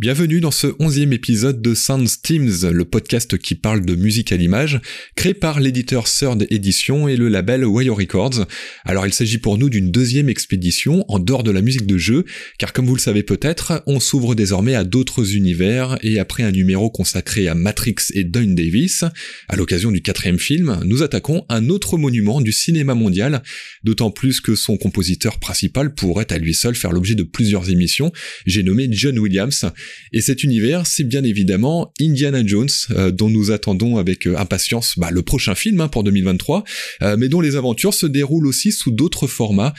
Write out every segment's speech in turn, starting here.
Bienvenue dans ce onzième épisode de Sound Steams, le podcast qui parle de musique à l'image, créé par l'éditeur Third Edition et le label Wire Records. Alors il s'agit pour nous d'une deuxième expédition en dehors de la musique de jeu, car comme vous le savez peut-être, on s'ouvre désormais à d'autres univers, et après un numéro consacré à Matrix et Dune Davis, à l'occasion du quatrième film, nous attaquons un autre monument du cinéma mondial, d'autant plus que son compositeur principal pourrait à lui seul faire l'objet de plusieurs émissions, j'ai nommé John Williams, et cet univers, c'est bien évidemment Indiana Jones, euh, dont nous attendons avec euh, impatience bah, le prochain film hein, pour 2023, euh, mais dont les aventures se déroulent aussi sous d'autres formats,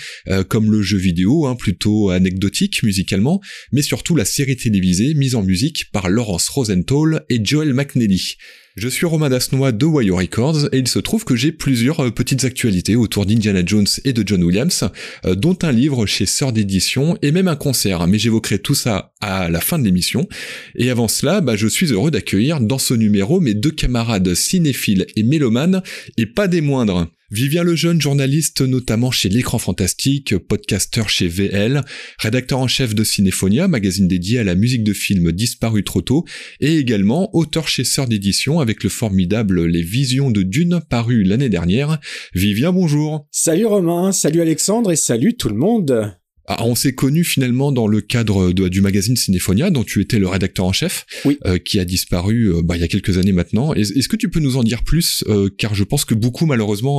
comme le jeu vidéo, hein, plutôt anecdotique musicalement, mais surtout la série télévisée mise en musique par Laurence Rosenthal et Joel McNally. Je suis Romain Dasnois de Wire Records et il se trouve que j'ai plusieurs euh, petites actualités autour d'Indiana Jones et de John Williams, euh, dont un livre chez Sœur d'édition et même un concert, mais j'évoquerai tout ça à la fin de l'émission. Et avant cela, bah, je suis heureux d'accueillir dans ce numéro mes deux camarades cinéphiles et mélomanes, et pas des moindres. Vivien Lejeune, journaliste notamment chez L'écran fantastique, podcasteur chez VL, rédacteur en chef de Cinéphonia, magazine dédié à la musique de films disparus trop tôt, et également auteur chez Sœur d'édition avec le formidable Les Visions de Dune paru l'année dernière. Vivien, bonjour. Salut Romain, salut Alexandre et salut tout le monde. Ah, on s'est connu finalement dans le cadre du magazine Cinéphonia, dont tu étais le rédacteur en chef, euh, qui a disparu euh, bah, il y a quelques années maintenant. Est-ce que tu peux nous en dire plus euh, Car je pense que beaucoup, malheureusement,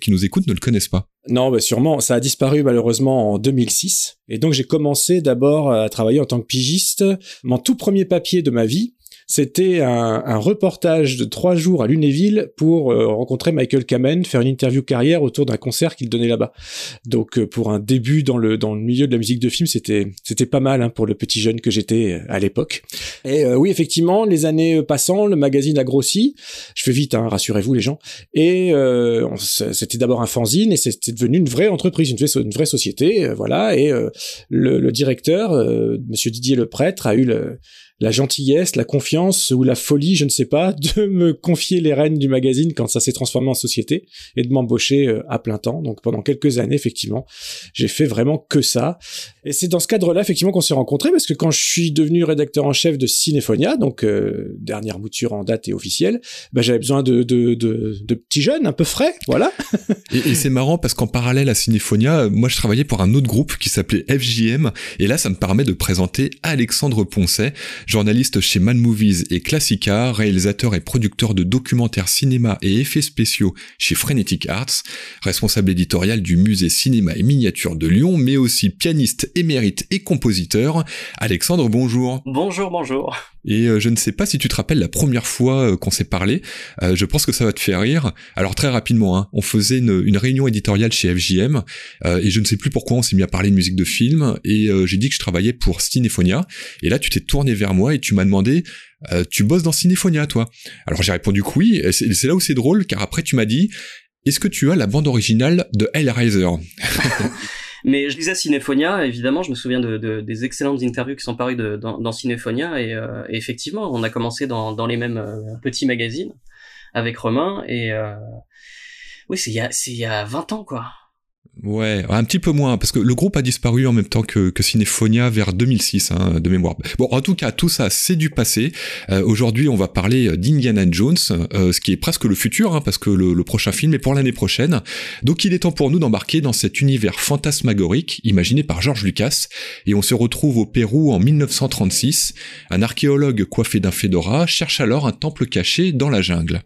qui nous écoutent ne le connaissent pas. Non, bah sûrement. Ça a disparu malheureusement en 2006. Et donc j'ai commencé d'abord à travailler en tant que pigiste. Mon tout premier papier de ma vie, c'était un, reportage de trois jours à Lunéville pour euh, rencontrer Michael Kamen, faire une interview carrière autour d'un concert qu'il donnait là-bas. Donc euh, pour un début dans le dans le milieu de la musique de film, c'était c'était pas mal hein, pour le petit jeune que j'étais euh, à l'époque. Et oui, effectivement, les années passant, le magazine a grossi. Je fais vite, hein, rassurez-vous les gens. Et c'était d'abord un fanzine et c'était devenu une vraie entreprise, une vraie, une vraie société, voilà. Et le, le, directeur, Monsieur Didier le prêtre, a eu le la gentillesse, la confiance ou la folie, je ne sais pas, de me confier les rênes du magazine quand ça s'est transformé en société et de m'embaucher euh, à plein temps. Donc pendant quelques années, effectivement, j'ai fait vraiment que ça. Et c'est dans ce cadre-là, effectivement, qu'on s'est rencontrés parce que quand je suis devenu rédacteur en chef de Cinéphonia, donc euh, dernière mouture en date et officielle, bah, j'avais besoin de, de, de, de, petits jeunes un peu frais, voilà. et, et c'est marrant parce qu'en parallèle à Cinéphonia, moi je travaillais pour un autre groupe qui s'appelait FJM et là ça me permet de présenter Alexandre Poncet journaliste chez Man Movies et Classica, réalisateur et producteur de documentaires cinéma et effets spéciaux chez Frenetic Arts, responsable éditorial du musée cinéma et miniature de Lyon, mais aussi pianiste émérite et compositeur. Alexandre, bonjour. Bonjour, bonjour. Et euh, je ne sais pas si tu te rappelles la première fois euh, qu'on s'est parlé. Euh, je pense que ça va te faire rire. Alors très rapidement, hein, on faisait une, une, réunion éditoriale chez FJM et je ne sais plus pourquoi on s'est mis à parler de musique de film et j'ai dit que je travaillais pour Cinéphonia. Et là, tu t'es tourné vers moi et tu m'as demandé tu bosses dans Cinéphonia, toi Alors j'ai répondu que oui. C'est là où c'est drôle car après tu m'as dit est-ce que tu as la bande originale de Hellraiser? Mais je lisais Cinéphonia, évidemment, je me souviens de, des excellentes interviews qui sont parues de, dans, dans Cinéphonia, et, euh, effectivement, on a commencé dans, dans les mêmes euh, petits magazines avec Romain, et euh, oui, c'est il y a, c'est il y a 20 ans, quoi. Ouais, un petit peu moins, parce que le groupe a disparu en même temps que, que vers 2006, hein, de mémoire. Bon, en tout cas, tout ça, c'est du passé. Euh, aujourd'hui, on va parler d'Indiana Jones, euh, ce qui est presque le futur, hein, parce que le, le, prochain film est pour l'année prochaine. Donc il est temps pour nous d'embarquer dans cet univers fantasmagorique imaginé par George Lucas, et on se retrouve au Pérou en 1936. Un archéologue coiffé d'un fedora cherche alors un temple caché dans la jungle.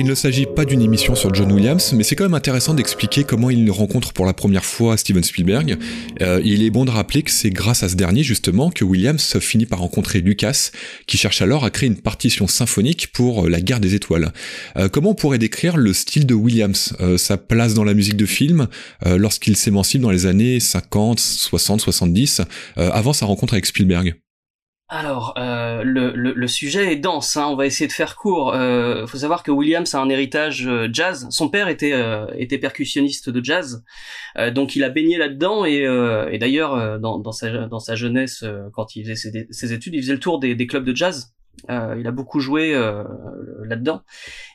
Il ne s'agit pas d'une émission sur John Williams, mais c'est quand même intéressant d'expliquer comment il rencontre pour la première fois Steven Spielberg. Euh, il est bon de rappeler que c'est grâce à ce dernier justement que Williams finit par rencontrer Lucas, qui cherche alors à créer une partition symphonique pour La Guerre des Étoiles. Euh, comment on pourrait décrire le style de Williams, euh, sa place dans la musique de film, lorsqu'il s'émancipe dans les années 50, 60, 70, avant sa rencontre avec Spielberg alors, euh, le, le, sujet est dense, hein, on va essayer de faire court. Euh, faut savoir que Williams a un héritage euh, jazz. Son père était, euh, était percussionniste de jazz, donc il a baigné là-dedans. Et, et d'ailleurs, dans, dans, sa, dans sa jeunesse, quand il faisait ses, études, il faisait le tour des, des clubs de jazz. il a beaucoup joué là-dedans.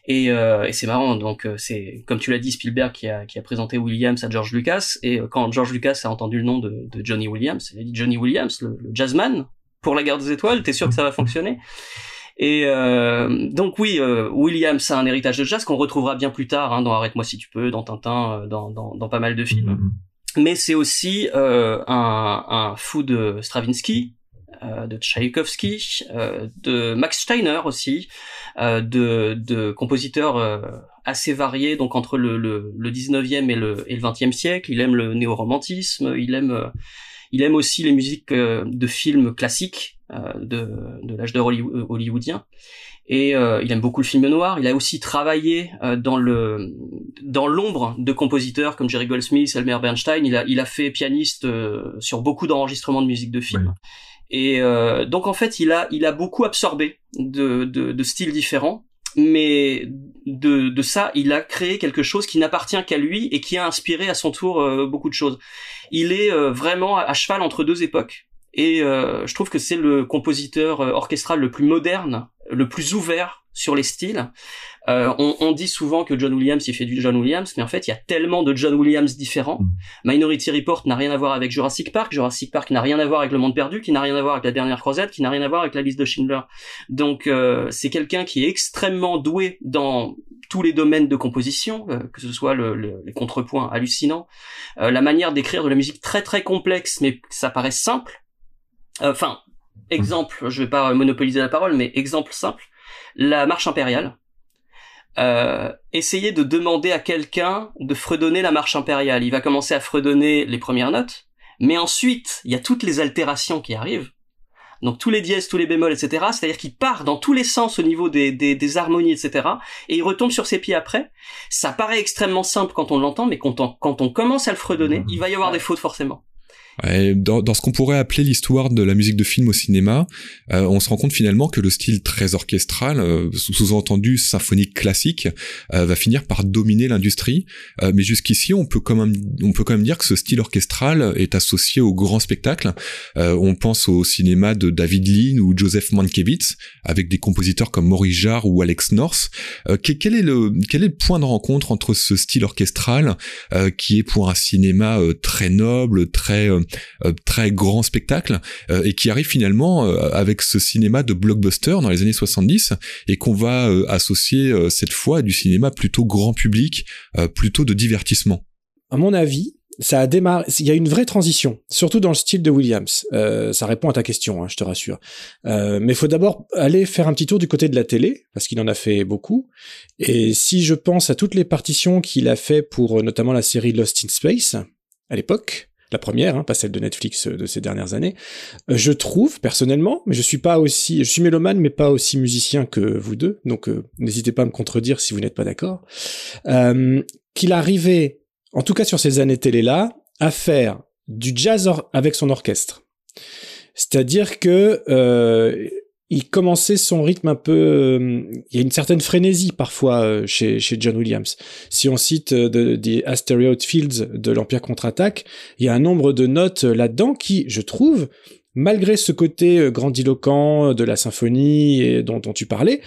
Et, et c'est marrant, donc c'est comme tu l'as dit, Spielberg qui a, qui a présenté Williams à George Lucas. Et quand George Lucas a entendu le nom de, de Johnny Williams, il a dit Johnny Williams, le, le jazzman, pour la guerre des étoiles, t'es sûr que ça va fonctionner? Et euh, donc oui, euh, Williams a un héritage de jazz qu'on retrouvera bien plus tard hein, dans Arrête-moi si tu peux, dans Tintin, euh, dans, dans, dans pas mal de films. Mm-hmm. Mais c'est aussi euh, un, un fou de Stravinsky, euh, de Tchaïkovsky, euh, de Max Steiner aussi, de, de compositeurs assez variés, donc entre le, le, le 19e et le, et le 20e siècle. Il aime le néo-romantisme, il aime il aime aussi les musiques euh, de films classiques euh, de, de l'âge d'or euh, hollywoodien. Et il aime beaucoup le film noir. Il a aussi travaillé dans le dans l'ombre de compositeurs comme Jerry Goldsmith, Elmer Bernstein. Il a il a fait pianiste sur beaucoup d'enregistrements de musique de film. Et donc en fait, il a il a beaucoup absorbé de de, de styles différents mais de, ça, il a créé quelque chose qui n'appartient qu'à lui et qui a inspiré à son tour euh, beaucoup de choses. Il est euh, vraiment à, cheval entre deux époques. Et euh, je trouve que c'est le compositeur orchestral le plus moderne, le plus ouvert sur les styles. Euh, on, on, dit souvent que John Williams il fait du John Williams, mais en fait il y a tellement de John Williams différents. Mm. Minority Report n'a rien à voir avec Jurassic Park, Jurassic Park n'a rien à voir avec Le Monde Perdu, qui n'a rien à voir avec La Dernière Croisade, qui n'a rien à voir avec La Liste de Schindler. Donc euh, c'est quelqu'un qui est extrêmement doué dans tous les domaines de composition, euh, que ce soit le, les contrepoints hallucinants, euh, la manière d'écrire de la musique très très complexe, mais ça paraît simple. Enfin, exemple, je vais pas monopoliser la parole, mais exemple simple la marche impériale. Euh, essayez de demander à quelqu'un de fredonner la marche impériale. Il va commencer à fredonner les premières notes, mais ensuite, il y a toutes les altérations qui arrivent. Donc tous les dièses, tous les bémols, etc. C'est-à-dire qu'il part dans tous les sens au niveau des, des, harmonies, etc. Et il retombe sur ses pieds après. Ça paraît extrêmement simple quand on l'entend, mais quand on, quand on commence à le fredonner, il va y avoir des fautes forcément dans, dans, ce qu'on pourrait appeler l'histoire de la musique de film au cinéma, euh, on se rend compte finalement que le style très orchestral, euh, sous-entendu symphonique classique, euh, va finir par dominer l'industrie. mais jusqu'ici, on peut quand même, on peut quand même dire que ce style orchestral est associé au grand spectacle. on pense au cinéma de David Lean ou Joseph Mankiewicz, avec des compositeurs comme Maurice Jarre ou Alex North. quel est le quel est le point de rencontre entre ce style orchestral qui est pour un cinéma très noble, très euh, très grand spectacle euh, et qui arrive finalement euh, avec ce cinéma de blockbuster dans les années 70 et qu'on va associer cette fois à du cinéma plutôt grand public, plutôt de divertissement. À mon avis, ça a démarré. Il y a une vraie transition, surtout dans le style de Williams. ça répond à ta question, hein, je te rassure. mais il faut d'abord aller faire un petit tour du côté de la télé, parce qu'il en a fait beaucoup. Et si je pense à toutes les partitions qu'il a fait pour notamment la série Lost in Space à l'époque, la première, hein, pas celle de Netflix euh, de ces dernières années. Euh, je trouve personnellement, mais je suis pas aussi, je suis mélomane, mais pas aussi musicien que vous deux, donc euh, n'hésitez pas à me contredire si vous n'êtes pas d'accord, qu'il arrivait, en tout cas sur ces années télé là, à faire du jazz avec son orchestre. C'est-à-dire que il commençait son rythme un peu. Euh, il y a une certaine frénésie parfois euh, chez, John Williams. Si on cite euh, des Asteroid Fields de l'Empire contre-attaque, il y a un nombre de notes là-dedans qui, je trouve, malgré ce côté grandiloquent de la symphonie dont, dont tu parlais,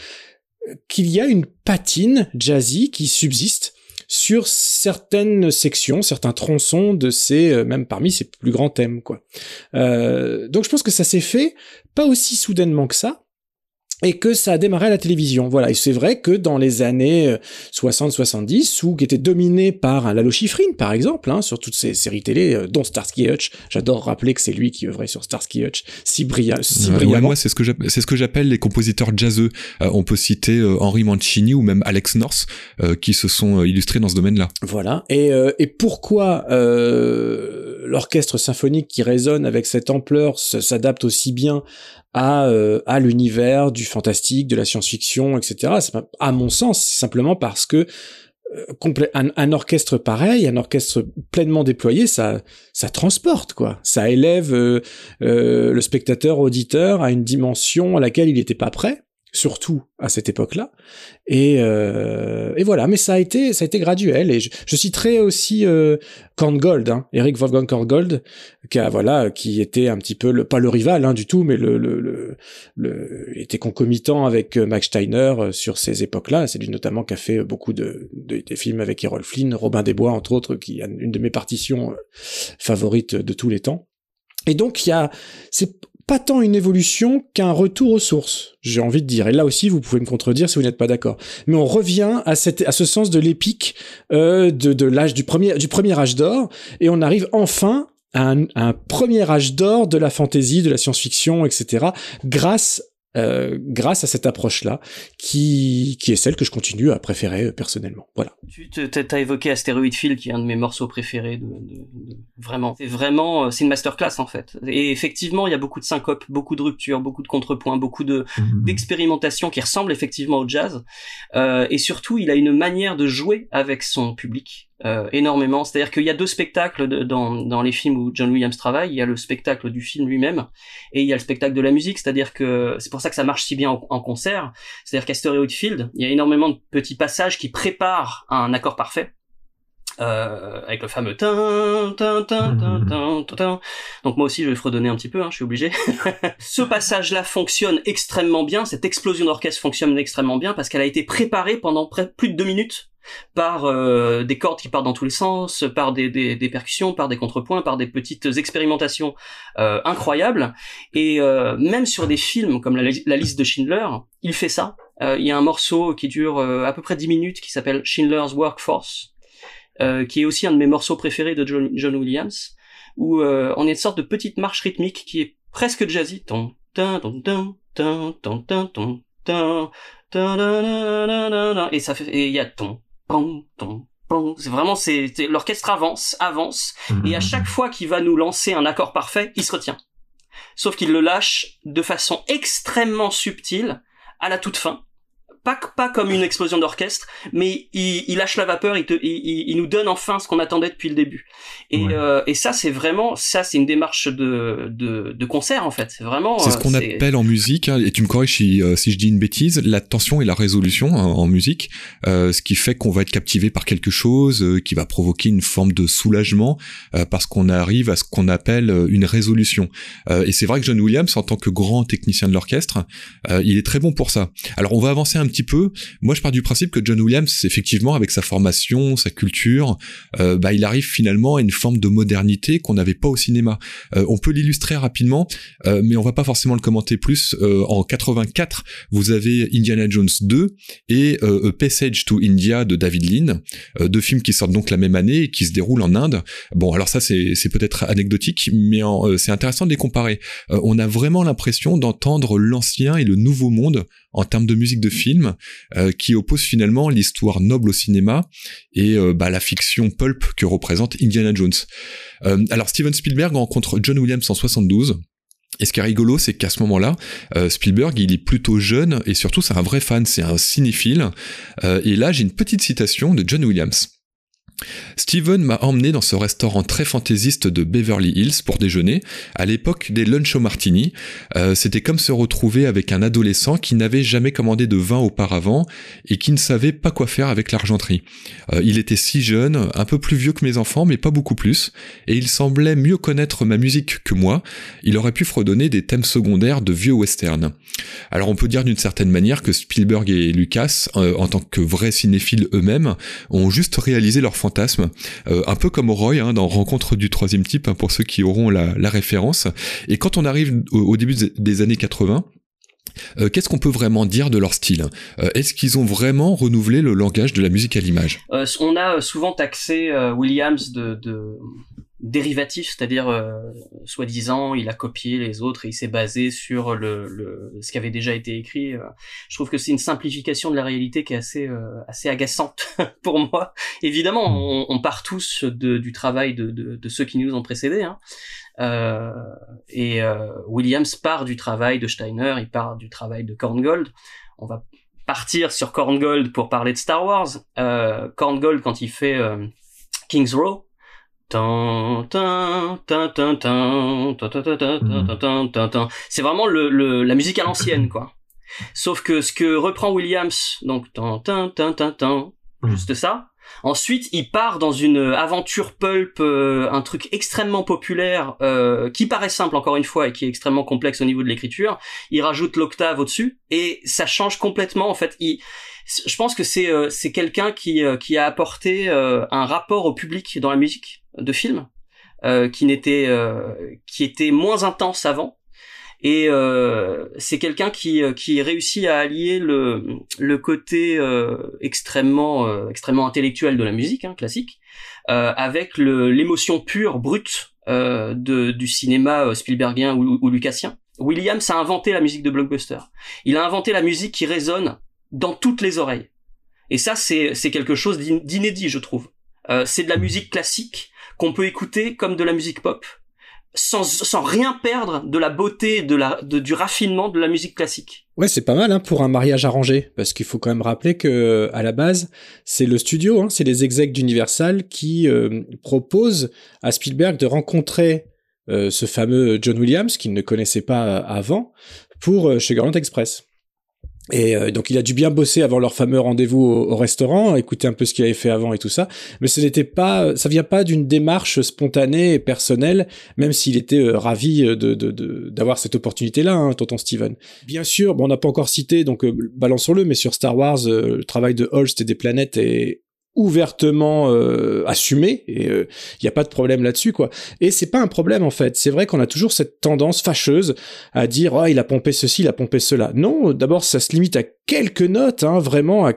qu'il y a une patine jazzy qui subsiste sur certaines sections, certains tronçons de ces, même parmi ses plus grands thèmes, quoi. Euh, donc je pense que ça s'est fait pas aussi soudainement que ça, et que ça a démarré à la télévision. Voilà, et c'est vrai que dans les années 60-70, où qui était dominé par Lalo Schifrin, par exemple, hein, sur toutes ces séries télé, euh, dont Starsky Hutch. J'adore rappeler que c'est lui qui œuvrait sur Starsky Hutch si, brillant, si brillamment. moi, c'est ce que c'est ce que j'appelle les compositeurs jazzeux. Euh, on peut citer euh, Henry Mancini ou même Alex North, qui se sont illustrés dans ce domaine-là. Voilà. Et, et pourquoi l'orchestre symphonique qui résonne avec cette ampleur s'adapte aussi bien à, euh, à l'univers du fantastique, de la science-fiction, etc. C'est à mon sens, simplement parce que euh, un, un, orchestre pareil, un orchestre pleinement déployé, ça, ça transporte quoi. Ça élève euh, le spectateur auditeur à une dimension à laquelle il n'était pas prêt surtout à cette époque-là. Et, euh, et, voilà, mais ça a été, ça a été graduel. Et je, je citerai aussi euh, Korngold, hein, Eric Wolfgang Korngold, qui a, voilà, qui était un petit peu le, pas le rival hein, du tout, mais le, le, le, le était concomitant avec euh, Max Steiner euh, sur ces époques-là. C'est lui notamment qui a fait beaucoup de, de, des films avec Errol Flynn, Robin des Bois entre autres, qui a une de mes partitions euh, favorites de tous les temps. Et donc il y a, c'est pas tant une évolution qu'un retour aux sources, j'ai envie de dire. Et là aussi, vous pouvez me contredire si vous n'êtes pas d'accord. Mais on revient à, ce sens de l'épique euh, de, l'âge du premier, âge d'or, et on arrive enfin à un, premier âge d'or de la fantaisie, de la science-fiction, etc., grâce euh, grâce à cette approche-là, qui, qui est celle que je continue à préférer euh, personnellement. Voilà. Tu as évoqué Asteroid Field, qui est un de mes morceaux préférés. De, de, de... vraiment, c'est vraiment, euh, c'est une masterclass en fait. Et effectivement, il y a beaucoup de syncopes, beaucoup de ruptures, beaucoup de contrepoints, beaucoup de mmh. d'expérimentation qui ressemble effectivement au jazz. Euh, et surtout, il a une manière de jouer avec son public euh, énormément. C'est-à-dire qu'il y a deux spectacles dans, dans les films où John Williams travaille. Il y a le spectacle du film lui-même et il y a le spectacle de la musique. C'est-à-dire que c'est pour ça que ça marche si bien en, concert. C'est-à-dire qu'à Stereo Field, il y a énormément de petits passages qui préparent un accord parfait. Euh, avec le fameux tin, tin, tin, tin, Donc moi aussi je vais fredonner un petit peu, hein, je suis obligé. Ce passage-là fonctionne extrêmement bien, cette explosion d'orchestre fonctionne extrêmement bien parce qu'elle a été préparée pendant plus de deux minutes par euh, des cordes qui partent dans tous les sens, par des, des, des, percussions, par des contrepoints, par des petites expérimentations euh, incroyables. Et euh, même sur des films comme la, la liste de Schindler, il fait ça. Euh, il y a un morceau qui dure euh, à peu près 10 minutes qui s'appelle Schindler's Workforce, euh, qui est aussi un de mes morceaux préférés de John, John Williams, où on est une sorte de petite marche rythmique qui est presque jazzy. Ton, ton, ton, ton, ton, ton, ton, ton, et ça fait, et il y a ton, c'est vraiment, c'est l'orchestre avance, avance, et à chaque fois qu'il va nous lancer un accord parfait, il se retient. Sauf qu'il le lâche de façon extrêmement subtile à la toute fin pas, pas comme une explosion d'orchestre, mais il, il, lâche la vapeur, il, te, il, il, nous donne enfin ce qu'on attendait depuis le début. Et, euh, et ça, c'est vraiment, ça, c'est une démarche de, de, de, concert en fait. C'est vraiment. C'est ce qu'on appelle en musique, hein, et tu me corriges si, euh, si je dis une bêtise, la tension et la résolution hein, en musique, euh, ce qui fait qu'on va être captivé par quelque chose, euh, qui va provoquer une forme de soulagement, euh, parce qu'on arrive à ce qu'on appelle une résolution. et c'est vrai que John Williams, en tant que grand technicien de l'orchestre, il est très bon pour ça. Alors on va avancer un petit peu. Moi, je pars du principe que John Williams, effectivement, avec sa formation, sa culture, euh, bah, il arrive finalement à une forme de modernité qu'on n'avait pas au cinéma. Euh, on peut l'illustrer rapidement, euh, mais on va pas forcément le commenter plus. en 84, vous avez Indiana Jones 2 et A Passage to India de David Lean, deux films qui sortent donc la même année et qui se déroulent en Inde. Bon, alors ça, c'est peut-être anecdotique, mais c'est intéressant de les comparer. on a vraiment l'impression d'entendre l'ancien et le nouveau monde en termes de musique de film, euh, qui oppose finalement l'histoire noble au cinéma et euh, bah, la fiction pulp que représente Indiana Jones. Euh, alors Steven Spielberg rencontre John Williams en 72. Et ce qui est rigolo, c'est qu'à ce moment-là, Spielberg, il est plutôt jeune et surtout c'est un vrai fan, c'est un cinéphile. et là, j'ai une petite citation de John Williams. Steven m'a emmené dans ce restaurant très fantaisiste de Beverly Hills pour déjeuner, à l'époque des lunch au martini. Euh, c'était comme se retrouver avec un adolescent qui n'avait jamais commandé de vin auparavant et qui ne savait pas quoi faire avec l'argenterie. Euh, il était si jeune, un peu plus vieux que mes enfants, mais pas beaucoup plus, et il semblait mieux connaître ma musique que moi. Il aurait pu fredonner des thèmes secondaires de vieux westerns. Alors on peut dire d'une certaine manière que Spielberg et Lucas, euh, en tant que vrais cinéphiles eux-mêmes, ont juste réalisé leur euh, un peu comme Roy hein, dans Rencontre du troisième type, hein, pour ceux qui auront la, référence. Et quand on arrive au, début des années 80, Euh, qu'est-ce qu'on peut vraiment dire de leur style euh, Est-ce qu'ils ont vraiment renouvelé le langage de la musique à l'image? On a souvent taxé Williams de dérivatif, c'est-à-dire soi-disant il a copié les autres et il s'est basé sur le, le, ce qui avait déjà été écrit. Je trouve que c'est une simplification de la réalité qui est assez assez agaçante pour moi. Évidemment, on, on part tous de, du travail de, de, de, ceux qui nous ont précédés, hein. Euh, et euh, Williams part du travail de Steiner, il part du travail de Korngold. On va partir sur Korngold pour parler de Star Wars. Euh, Korngold quand il fait euh, King's Row, c'est vraiment le, le, la musique à l'ancienne, quoi. Sauf que ce que reprend Williams, donc juste ça, Ensuite, il part dans une aventure pulp, euh, un truc extrêmement populaire, euh, qui paraît simple encore une fois et qui est extrêmement complexe au niveau de l'écriture. Il rajoute l'octave au-dessus et ça change complètement. En fait, il, je pense que c'est euh, c'est quelqu'un qui qui a apporté un rapport au public dans la musique de film qui n'était qui était moins intense avant et euh, c'est quelqu'un qui euh, qui réussit à allier le le côté euh, extrêmement euh, extrêmement intellectuel de la musique hein, classique avec le l'émotion pure brute de du cinéma Spielbergien ou, ou Lucasien. Williams a inventé la musique de blockbuster. Il a inventé la musique qui résonne dans toutes les oreilles. Et ça, c'est quelque chose d'inédit, je trouve. c'est de la musique classique qu'on peut écouter comme de la musique pop sans, sans rien perdre de la beauté, de la, de, du raffinement de la musique classique. Ouais, c'est pas mal hein, pour un mariage arrangé, parce qu'il faut quand même rappeler que à la base, c'est le studio, hein, c'est les execs d'Universal qui euh, proposent à Spielberg de rencontrer euh, ce fameux John Williams qu'il ne connaissait pas avant pour euh, chez Express. Et euh, donc il a dû bien bosser avant leur fameux rendez-vous au, restaurant, écouter un peu ce qu'il avait fait avant et tout ça. Mais ce n'était pas, ça vient pas d'une démarche spontanée et personnelle, même s'il était euh, ravi de, de, d'avoir cette opportunité-là, hein, tonton Steven. Bien sûr, bon, on n'a pas encore cité, donc euh, balançons-le, mais sur Star Wars, le travail de Holst et des planètes est ouvertement euh, assumé et il euh, n'y a pas de problème là-dessus quoi. Et c'est pas un problème en fait. C'est vrai qu'on a toujours cette tendance fâcheuse à dire oh il a pompé ceci il a pompé cela. Non d'abord ça se limite à quelques notes hein, vraiment à,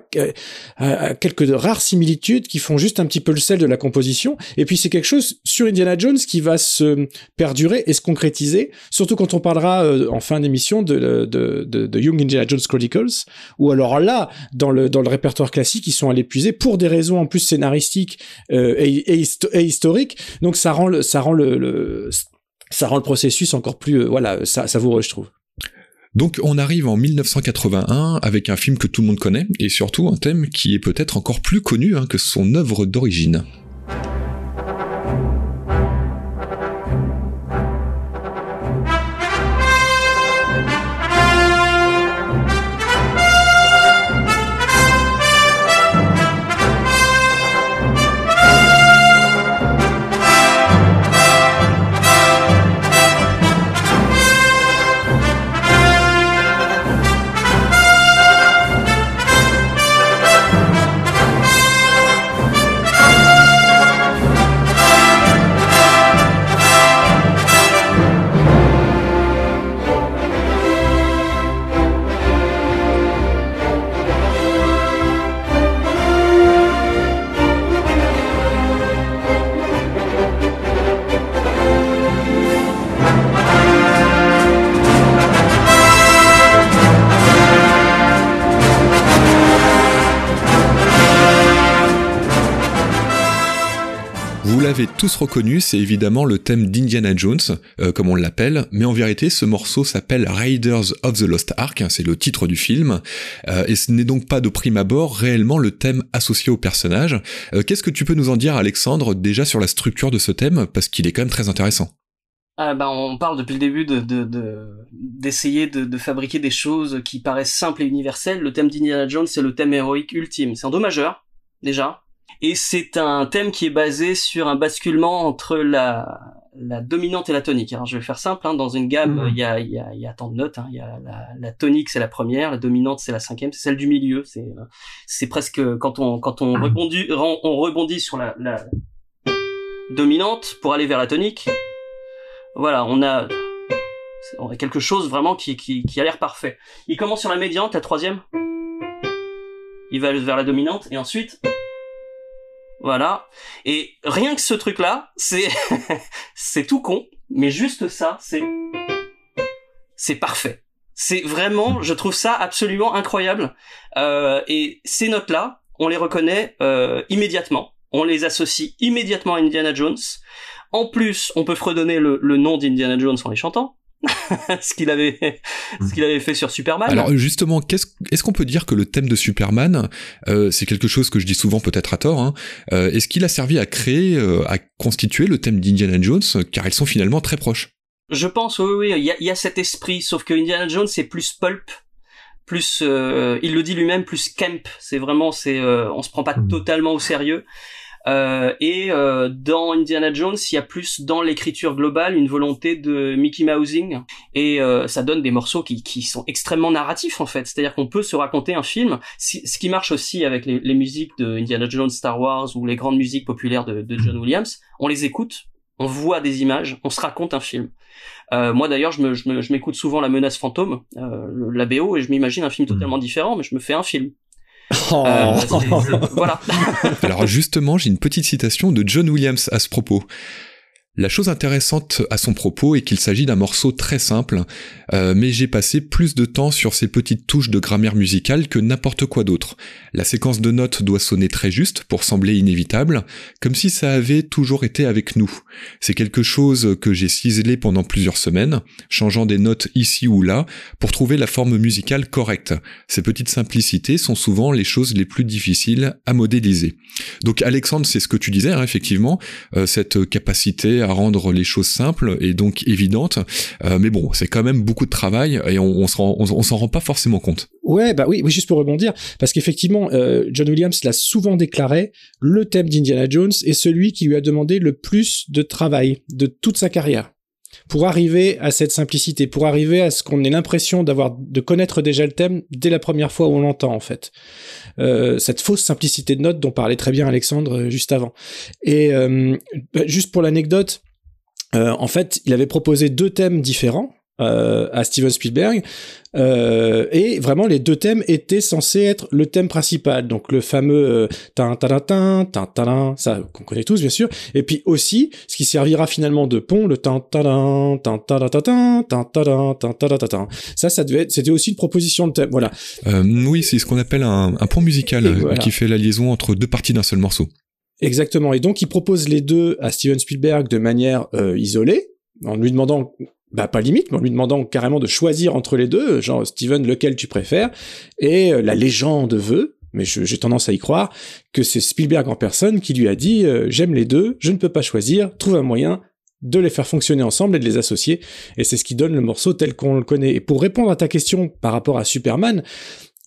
à, quelques rares similitudes qui font juste un petit peu le sel de la composition et puis c'est quelque chose sur Indiana Jones qui va se perdurer et se concrétiser surtout quand on parlera euh, en fin d'émission de, de, de, de Young Indiana Jones Chronicles ou alors là dans le dans le répertoire classique ils sont à l'épuiser pour des raisons en plus scénaristique euh, et, et, historique. Donc ça rend le, ça rend le, ça rend le processus encore plus euh, voilà savoureux, je trouve. Donc on arrive en 1981 avec un film que tout le monde connaît et surtout un thème qui est peut-être encore plus connu hein, que son œuvre d'origine. Tous reconnu, c'est évidemment le thème d'Indiana Jones, euh, comme on l'appelle, mais en vérité, ce morceau s'appelle Raiders of the Lost Ark, hein, c'est le titre du film, euh, et ce n'est donc pas de prime abord réellement le thème associé au personnage. Euh, qu'est-ce que tu peux nous en dire, Alexandre, déjà sur la structure de ce thème, parce qu'il est quand même très intéressant ah bah on parle depuis le début de, d'essayer de, de, fabriquer des choses qui paraissent simples et universelles. Le thème d'Indiana Jones, c'est le thème héroïque ultime. C'est un do majeur, déjà, et c'est un thème qui est basé sur un basculement entre la, la dominante et la tonique. Alors je vais faire simple, hein, dans une gamme, mhm. il y, a, y, a, y a tant de notes. Hein. Il y a la, la tonique, c'est la première, la dominante, c'est la cinquième, c'est celle du milieu. C'est c'est presque quand on quand on rebondit on rebondit sur la, la dominante pour aller vers la tonique. Voilà, on a quelque chose vraiment qui, qui, qui a l'air parfait. Il commence sur la médiante, la troisième. Il va vers la dominante et ensuite voilà. Et rien que ce truc-là, c'est c'est tout con, mais juste ça, c'est c'est parfait. C'est vraiment, je trouve ça absolument incroyable. Euh, et ces notes-là, on les reconnaît euh, immédiatement. On les associe immédiatement à Indiana Jones. En plus, on peut fredonner le, le nom d'Indiana Jones en les chantant. ce qu'il avait ce qu'il avait fait sur Superman. Alors justement, qu'est-ce est-ce qu'on peut dire que le thème de Superman, euh, c'est quelque chose que je dis souvent peut-être à tort, hein, euh, est-ce qu'il a servi à créer, euh, à constituer le thème d'Indiana Jones, car ils sont finalement très proches? Je pense, oui, oui, il y a, y a, cet esprit, sauf que Indiana Jones c'est plus pulp, plus, euh, il le dit lui-même, plus camp. C'est vraiment, c'est, euh, on se prend pas mmh. totalement au sérieux. Euh, et euh, dans Indiana Jones, il y a plus dans l'écriture globale une volonté de Mickey Mousing et euh, ça donne des morceaux qui, qui sont extrêmement narratifs en fait. C'est-à-dire qu'on peut se raconter un film. ce qui marche aussi avec les, les, musiques de Indiana Jones, Star Wars ou les grandes musiques populaires de, de John Williams, on les écoute, on voit des images, on se raconte un film. Euh, moi d'ailleurs, je, me, je, m'écoute souvent La Menace Fantôme, euh, la BO, et je m'imagine un film hmm. totalement différent, mais je me fais un film. Oh. voilà. Alors justement, j'ai une petite citation de John Williams à ce propos. La chose intéressante à son propos est qu'il s'agit d'un morceau très simple, euh, mais j'ai passé plus de temps sur ces petites touches de grammaire musicale que n'importe quoi d'autre. La séquence de notes doit sonner très juste pour sembler inévitable, comme si ça avait toujours été avec nous. C'est quelque chose que j'ai ciselé pendant plusieurs semaines, changeant des notes ici ou là, pour trouver la forme musicale correcte. Ces petites simplicités sont souvent les choses les plus difficiles à modéliser. Donc Alexandre, c'est ce que tu disais, hein, effectivement, euh, cette capacité à rendre les choses simples et donc évidentes. Euh, mais bon, c'est quand même beaucoup de travail et on, s'en rend pas forcément compte. Ouais, bah oui, oui juste pour rebondir, parce qu'effectivement, euh, John Williams l'a souvent déclaré, le thème d'Indiana Jones est celui qui lui a demandé le plus de travail de toute sa carrière pour arriver à cette simplicité, pour arriver à ce qu'on ait l'impression d'avoir de connaître déjà le thème dès la première fois où on l'entend en fait. Euh, cette fausse simplicité de notes dont parlait très bien Alexandre euh, juste avant. Et euh, bah, juste pour l'anecdote, en fait, il avait proposé deux thèmes différents euh, à Steven Spielberg. Euh, et vraiment, les deux thèmes étaient censés être le thème principal. Donc le fameux tin tin tin tin ça qu'on connaît tous bien sûr. Et puis aussi, ce qui servira finalement de pont, le tin tin tin tin tin tin tin tin tin Ça, ça devait être, c'était aussi une proposition de thème. Voilà. Euh, oui, c'est ce qu'on appelle un, un pont musical voilà. qui fait la liaison entre deux parties d'un seul morceau. Exactement. Et donc, il propose les deux à Steven Spielberg de manière euh, isolée, en lui demandant bah pas limite, mais en lui demandant carrément de choisir entre les deux, genre Steven, lequel tu préfères? Et euh, la légende veut, mais j'ai tendance à y croire, que c'est Spielberg en personne qui lui a dit euh, j'aime les deux, je ne peux pas choisir, trouve un moyen de les faire fonctionner ensemble et de les associer. Et c'est ce qui donne le morceau tel qu'on le connaît. Et pour répondre à ta question par rapport à Superman,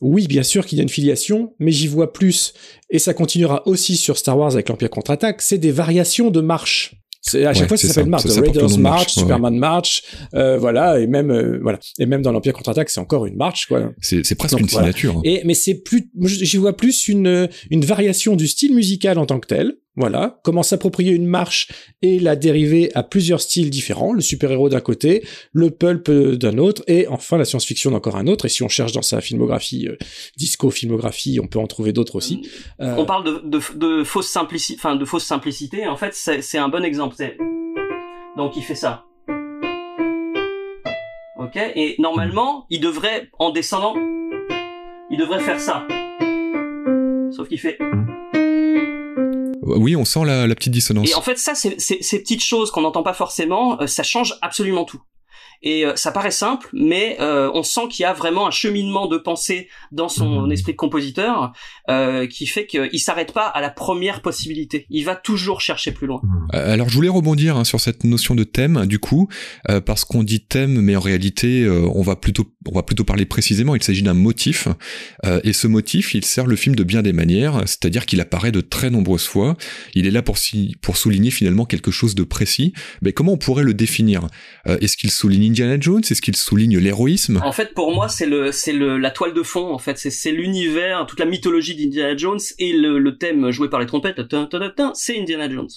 oui, bien sûr qu'il y a une filiation, mais j'y vois plus, et ça continuera aussi sur Star Wars avec l'Empire contre-attaque, c'est des variations de marche. C'est à chaque ouais, fois ça s'appelle marche, The Raiders March, Superman ouais. March, euh, voilà, et même euh, voilà, et même dans l'Empire contre-attaque, c'est encore une marche quoi. C'est presque Donc, une voilà. signature. Hein. Et mais c'est plus, j'y vois plus une une variation du style musical en tant que tel. Voilà, comment s'approprier une marche et la dériver à plusieurs styles différents, le super-héros d'un côté, le pulp d'un autre, et enfin la science-fiction d'encore un autre. Et si on cherche dans sa filmographie, euh, disco filmographie, on peut en trouver d'autres aussi. Euh... On parle de, de, de fausse simplicité, enfin de fausse simplicité. En fait, c'est un bon exemple. Donc il fait ça. Ok? Et normalement, il devrait, en descendant, il devrait faire ça. Sauf qu'il fait. Oui, on sent la, petite dissonance. Et en fait, ça, c'est ces petites choses qu'on n'entend pas forcément, euh, ça change absolument tout. Et euh, ça paraît simple, mais euh, on sent qu'il y a vraiment un cheminement de pensée dans son mmh. esprit de compositeur euh, qui fait qu'il s'arrête pas à la première possibilité. Il va toujours chercher plus loin. Euh, alors je voulais rebondir hein, sur cette notion de thème, du coup, euh, parce qu'on dit thème, mais en réalité, euh, on va plutôt, on va plutôt parler précisément. Il s'agit d'un motif, et ce motif, il sert le film de bien des manières, c'est-à-dire qu'il apparaît de très nombreuses fois. Il est là pour si, pour souligner finalement quelque chose de précis. Mais comment on pourrait le définir? Est-ce qu'il souligne Indiana Jones Est-ce qu'il souligne l'héroïsme En fait, pour moi, c'est le, c'est le, la toile de fond. En fait, c'est, c'est l'univers, toute la mythologie d'Indiana Jones et le, le thème joué par les trompettes. C'est Indiana Jones.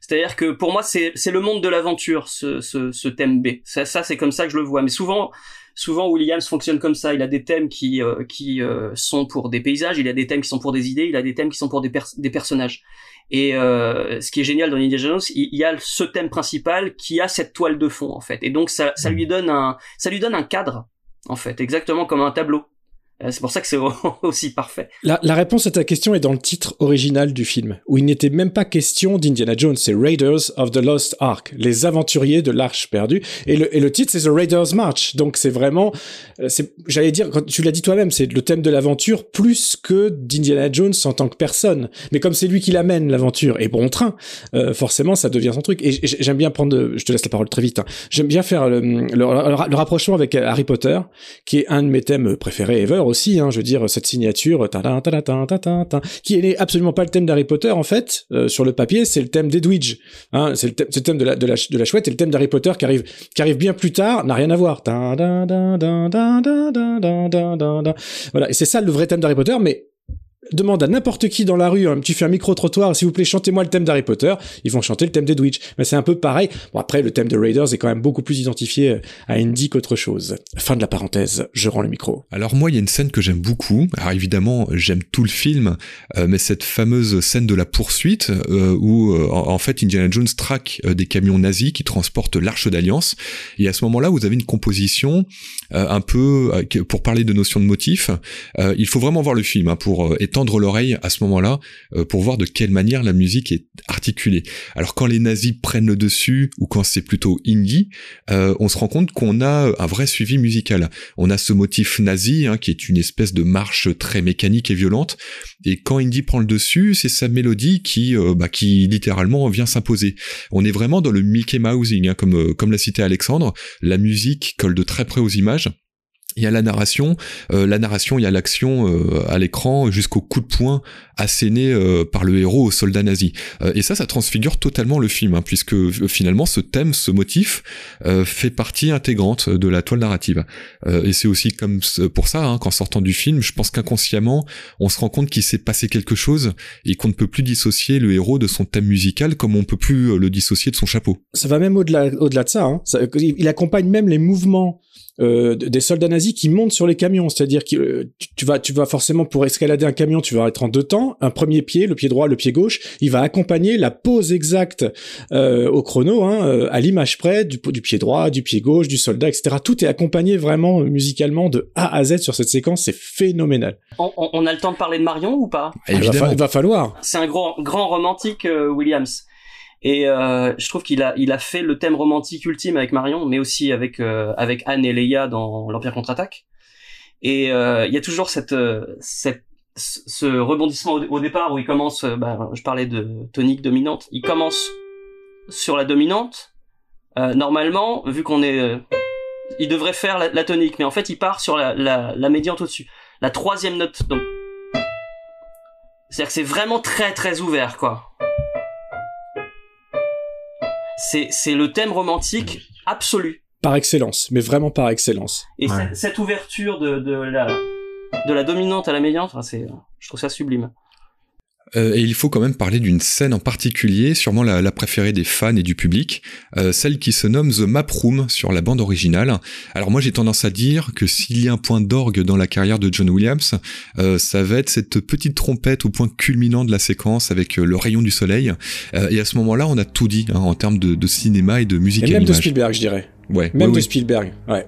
C'est-à-dire que pour moi, c'est c'est le monde de l'aventure, ce, ce, ce thème B. Ça, ça c'est comme ça que je le vois. Mais souvent, souvent Williams fonctionne comme ça. Il a des thèmes qui euh, qui euh, sont pour des paysages, il a des thèmes qui sont pour des idées, il a des thèmes qui sont pour des des personnages. Et euh, ce qui est génial dans Indiana Jones, il, il, y a ce thème principal qui a cette toile de fond en fait. Et donc ça ça lui donne un ça lui donne un cadre en fait, exactement comme un tableau. Euh, c'est pour ça que c'est aussi parfait. La, réponse à ta question est dans le titre original du film, où il n'était même pas question d'Indiana Jones, c'est Raiders of the Lost Ark, les aventuriers de l'Arche perdue. Et le, et le titre, c'est The Raiders March. Donc c'est vraiment, euh, j'allais dire, quand tu l'as dit toi-même, c'est le thème de l'aventure plus que d'Indiana Jones en tant que personne. Mais comme c'est lui qui l'amène, l'aventure, et bon train, euh, forcément, ça devient son truc. Et j'aime bien prendre, je te laisse la parole très vite, hein. j'aime bien faire le, le, rapprochement avec Harry Potter, qui est un de mes thèmes préférés ever aussi, hein, je veux dire, cette signature, qui n'est absolument pas le thème d'Harry Potter, en fait, euh, sur le papier, c'est le thème d'Edwidge. Hein, c'est le, thème, de la chouette, et le thème d'Harry Potter qui arrive, qui arrive bien plus tard, n'a rien à voir. Voilà, et c'est ça le vrai thème d'Harry Potter, mais demande à n'importe qui dans la rue, hein, tu fais un micro-trottoir, s'il vous plaît, chantez-moi le thème d'Harry Potter, ils vont chanter le thème d'Edwidge. Mais c'est un peu pareil. Bon, après, le thème de Raiders est quand même beaucoup plus identifié euh, à Indy qu'autre chose. Fin de la parenthèse, je rends le micro. Alors moi, il y a une scène que j'aime beaucoup. Alors évidemment, j'aime tout le film, euh, mais cette fameuse scène de la poursuite, euh, où en, fait Indiana Jones traque des camions nazis qui transportent l'Arche d'Alliance. Et à ce moment-là, vous avez une composition un peu, pour parler de notion de motif, il faut vraiment voir le film hein, pour tendre l'oreille à ce moment-là euh, pour voir de quelle manière la musique est articulée. Alors quand les nazis prennent le dessus ou quand c'est plutôt indie, euh, on se rend compte qu'on a un vrai suivi musical. On a ce motif nazi hein, qui est une espèce de marche très mécanique et violente. Et quand indie prend le dessus, c'est sa mélodie qui, euh, bah, qui littéralement vient s'imposer. On est vraiment dans le Mickey Mousing, hein, comme comme l'a cité Alexandre. La musique colle de très près aux images il y a la narration, euh, la narration, il y a l'action euh, à l'écran jusqu'au coup de poing asséné euh, par le héros au soldat nazi. et ça, ça transfigure totalement le film, hein, puisque finalement ce thème, ce motif, fait partie intégrante de la toile narrative. et c'est aussi comme pour ça hein, qu'en sortant du film, je pense qu'inconsciemment, on se rend compte qu'il s'est passé quelque chose et qu'on ne peut plus dissocier le héros de son thème musical comme on peut plus le dissocier de son chapeau. Ça va même au-delà au-delà de ça, hein. ça. Il accompagne même les mouvements euh, des soldats nazis qui montent sur les camions, c'est-à-dire que euh, tu, vas tu vas forcément pour escalader un camion, tu vas être en deux temps, un premier pied, le pied droit, le pied gauche, il va accompagner la pose exacte euh, au chrono, hein, euh, à l'image près du, du pied droit, du pied gauche, du soldat, etc. Tout est accompagné vraiment musicalement de A à Z sur cette séquence, c'est phénoménal. On, on, a le temps de parler de Marion ou pas? Évidemment. Il va, falloir. C'est un grand grand romantique Williams. Et euh, je trouve qu'il a, il a fait le thème romantique ultime avec Marion, mais aussi avec euh, avec Anne et Leia dans l'Empire contre-attaque. Et euh, il y a toujours cette, euh, cette ce rebondissement au, départ où il commence. Euh, bah, je parlais de tonique dominante. Il commence sur la dominante. normalement, vu qu'on est, il devrait faire la, tonique, mais en fait, il part sur la, la, la médiante au-dessus. La troisième note, donc. C'est-à-dire que c'est vraiment très très ouvert, quoi c'est c'est le thème romantique absolu. Par excellence, mais vraiment par excellence. Et cette, cette, ouverture de, de la de la dominante à la médiante, enfin, c'est je trouve ça sublime. Euh, et il faut quand même parler d'une scène en particulier, sûrement la, la, préférée des fans et du public, euh, celle qui se nomme The Map Room sur la bande originale. Alors moi j'ai tendance à dire que s'il y a un point d'orgue dans la carrière de John Williams, euh, ça va être cette petite trompette au point culminant de la séquence avec le rayon du soleil. Et à ce moment-là on a tout dit hein, en termes de, de, cinéma et de musique. Et même de Spielberg je dirais. Ouais. Même ouais, de Spielberg. Ouais.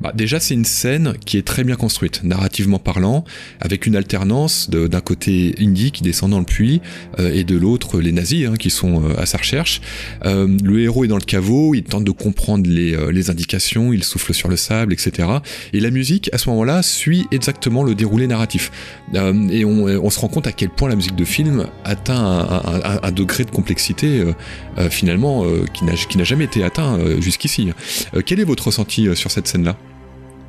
Bah déjà c'est une scène qui est très bien construite, narrativement parlant, avec une alternance d'un côté Indy qui descend dans le puits euh, et de l'autre les nazis hein, qui sont euh, à sa recherche. Euh, le héros est dans le caveau, il tente de comprendre les, indications, il souffle sur le sable, etc. Et la musique à ce moment-là suit exactement le déroulé narratif. Et on, se rend compte à quel point la musique de film atteint un, un degré de complexité finalement qui n'a jamais été atteint jusqu'ici. quel est votre ressenti sur cette scène-là?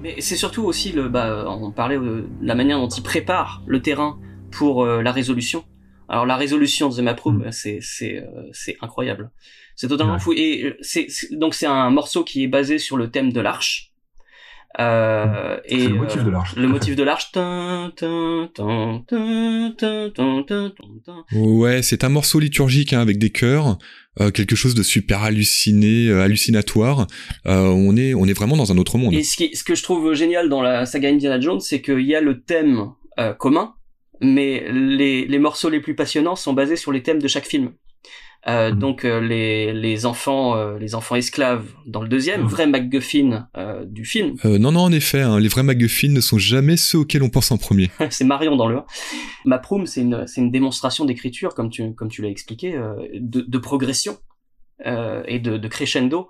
Mais c'est surtout aussi le, bah, on parlait de la manière dont il prépare le terrain pour euh, la résolution. Alors la résolution de The Map Room, mm. c'est c'est euh, c'est incroyable. C'est totalement ouais. fou. Et c'est donc c'est un morceau qui est basé sur le thème de l'arche. Euh, et le motif de l'arche. Le motif de l'arche. Ouais, c'est un morceau liturgique hein, avec des chœurs, euh, quelque chose de super halluciné, euh, hallucinatoire. Euh, on est, on est vraiment dans un autre monde. Et ce, qui, ce que je trouve génial dans la saga Indiana Jones, c'est qu'il y a le thème commun, mais les, les morceaux les plus passionnants sont basés sur les thèmes de chaque film. Euh, mhm. donc euh, les, les enfants euh, les enfants esclaves dans le deuxième mhm. vrai MacGuffin du film non non en effet hein, les vrais MacGuffin ne sont jamais ceux auxquels on pense en premier c'est Marion dans le 1 Maproum c'est une c'est une démonstration d'écriture comme tu comme tu l'as expliqué de, de progression et de, de crescendo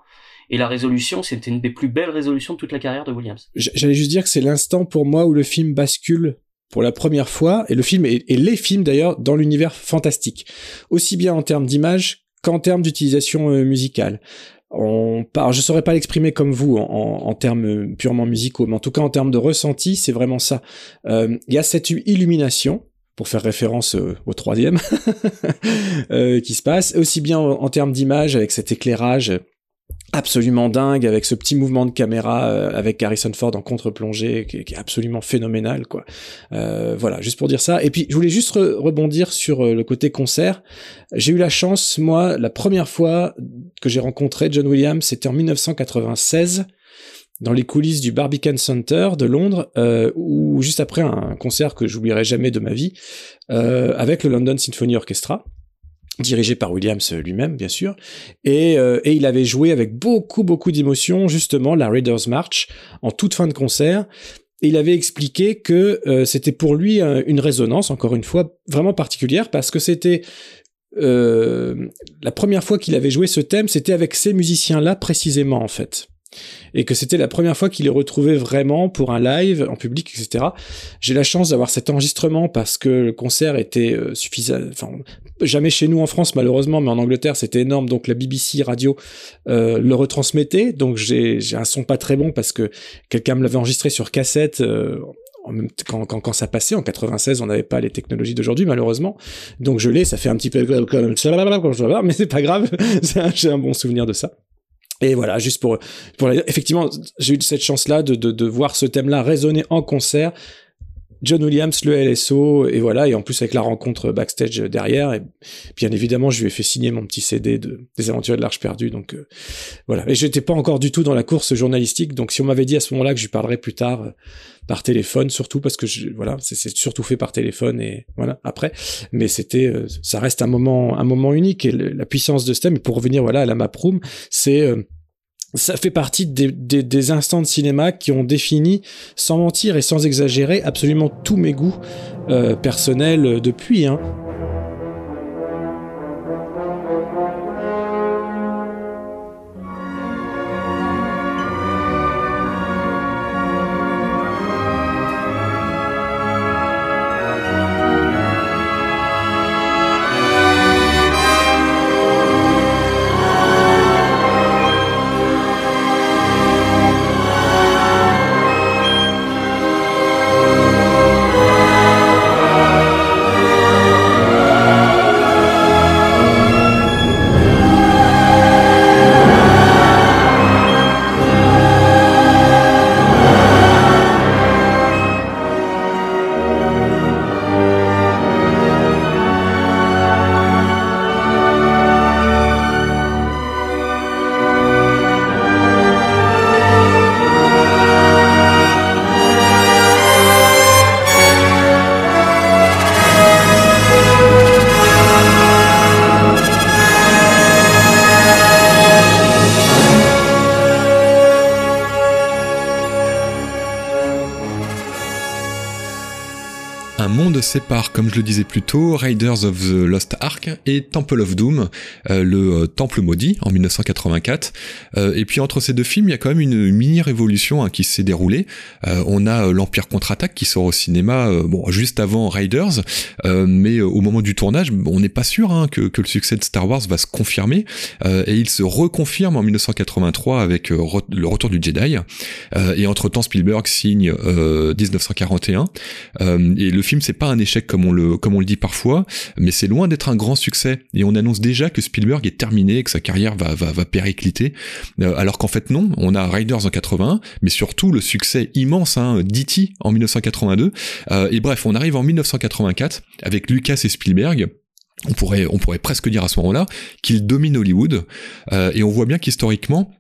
et la résolution, c'était une des plus belles résolutions de toute la carrière de Williams. J'allais juste dire que c'est l'instant pour moi où le film bascule pour la première fois, et le film, et, les films d'ailleurs, dans l'univers fantastique, aussi bien en termes d'image qu'en termes d'utilisation euh, musicale. On part, je saurais pas l'exprimer comme vous en, en, termes euh, purement musicaux, mais en tout cas en termes de ressenti, c'est vraiment ça. Euh, il y a cette illumination, pour faire référence au troisième, qui se passe, aussi bien en, en termes d'image avec cet éclairage absolument dingue avec ce petit mouvement de caméra euh, avec Harrison Ford en contre-plongée qui, est absolument phénoménal quoi. Euh, voilà, juste pour dire ça. Et puis je voulais juste rebondir sur euh, le côté concert. J'ai eu la chance moi la première fois que j'ai rencontré John Williams, c'était en 1996 dans les coulisses du Barbican Center de Londres, euh, ou juste après un concert que j'oublierai jamais de ma vie, euh, avec le London Symphony Orchestra dirigé par Williams lui-même, bien sûr, et, euh, et, il avait joué avec beaucoup, beaucoup d'émotion, justement, la Raiders March, en toute fin de concert, et il avait expliqué que euh, c'était pour lui une résonance, encore une fois, vraiment particulière, parce que c'était euh, la première fois qu'il avait joué ce thème, c'était avec ces musiciens-là précisément, en fait. Et que c'était la première fois qu'il les retrouvait vraiment pour un live en public, etc. J'ai la chance d'avoir cet enregistrement parce que le concert était suffisant, jamais chez nous en France malheureusement, mais en Angleterre c'était énorme, donc la BBC radio euh, le retransmettait, donc j'ai un son pas très bon parce que quelqu'un me l'avait enregistré sur cassette. Euh, quand, quand, quand, ça passait en 96, on n'avait pas les technologies d'aujourd'hui malheureusement. Donc je l'ai, ça fait un petit peu mais c'est pas grave, j'ai un bon souvenir de ça. Et voilà, juste pour, pour effectivement, j'ai eu cette chance-là de, de, de voir ce thème-là résonner en concert. John Williams, le LSO, et voilà, et en plus avec la rencontre backstage derrière, et bien évidemment, je lui ai fait signer mon petit CD de, des aventures de l'Arche perdue, donc euh, voilà. Et j'étais pas encore du tout dans la course journalistique, donc si on m'avait dit à ce moment-là que je lui parlerais plus tard euh, par téléphone, surtout parce que je, voilà, c'est surtout fait par téléphone et voilà après, mais c'était, euh, ça reste un moment, un moment unique et la puissance de thème. Et pour revenir voilà à la map room, c'est ça fait partie des, instants de cinéma qui ont défini, sans mentir et sans exagérer, absolument tous mes goûts euh, personnels depuis. Hein. Sépare, comme je le disais plus tôt, Raiders of the Lost Ark et Temple of Doom, euh, le euh, Temple maudit en 1984. Euh, et puis entre ces deux films, il y a quand même une mini révolution hein, qui s'est déroulée. on a l'Empire contre-attaque qui sort au cinéma, bon juste avant Raiders, mais au moment du tournage, on n'est pas sûr hein, que, le succès de Star Wars va se confirmer, et il se reconfirme en 1983 avec le Retour du Jedi. et entre temps, Spielberg signe 1941, et le film film c'est pas un échec comme on le comme on le dit parfois, mais c'est loin d'être un grand succès. Et on annonce déjà que Spielberg est terminé, que sa carrière va va, va péricliter, euh, alors qu'en fait non. On a Riders en 81, mais surtout le succès immense hein, d'E.T. en 1982. Euh, et bref, on arrive en 1984 avec Lucas et Spielberg on pourrait, on pourrait presque dire à ce moment-là qu'il domine Hollywood, euh, et on voit bien qu'historiquement,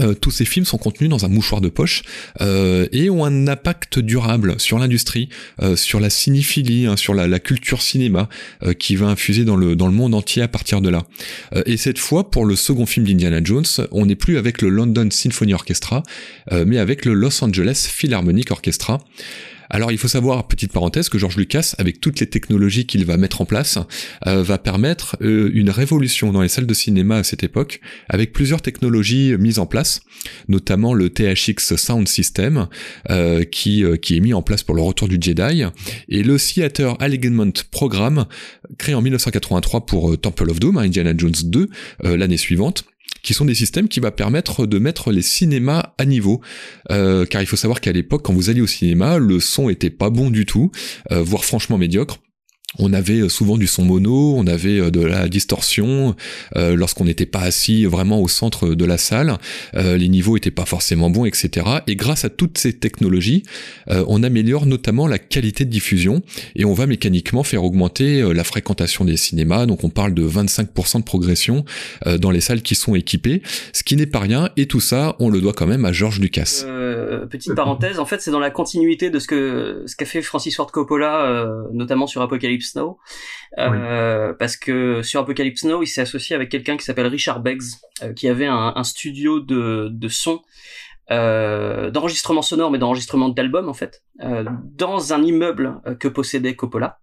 euh, tous ces films sont contenus dans un mouchoir de poche euh, et ont un impact durable sur l'industrie, euh, sur la cinéphilie, hein, sur la, la, culture cinéma qui va infuser dans le, dans le monde entier à partir de là. et cette fois, pour le second film d'Indiana Jones, on n'est plus avec le London Symphony Orchestra, mais avec le Los Angeles Philharmonic Orchestra. Alors il faut savoir, petite parenthèse, que George Lucas, avec toutes les technologies qu'il va mettre en place, euh, va permettre euh, une révolution dans les salles de cinéma à cette époque, avec plusieurs technologies mises en place, notamment le THX Sound System, euh, qui, est mis en place pour le retour du Jedi, et le Theater Alignment Program, créé en 1983 pour Temple of Doom, Indiana Jones 2, l'année suivante, qui sont des systèmes qui va permettre de mettre les cinémas à niveau. Euh, car il faut savoir qu'à l'époque, quand vous alliez au cinéma, le son était pas bon du tout, euh, voire franchement médiocre on avait euh, souvent du son mono, on avait euh, de la distorsion euh, lorsqu'on n'était pas assis vraiment au centre de la salle, les niveaux étaient pas forcément bons, etc. Et grâce à toutes ces technologies, on améliore notamment la qualité de diffusion et on va mécaniquement faire augmenter la fréquentation des cinémas. Donc on parle de 25% de progression dans les salles qui sont équipées, ce qui n'est pas rien. Et tout ça, on le doit quand même à George Lucas. petite parenthèse, en fait, c'est dans la continuité de ce que ce qu'a fait Francis Ford Coppola, notamment sur Apocalypse Snow, euh, parce que sur Apocalypse Now, il s'est associé avec quelqu'un qui s'appelle Richard Beggs, euh, qui avait un, studio de, de son, euh, d'enregistrement sonore, mais d'enregistrement d'albums en fait, dans un immeuble que possédait Coppola.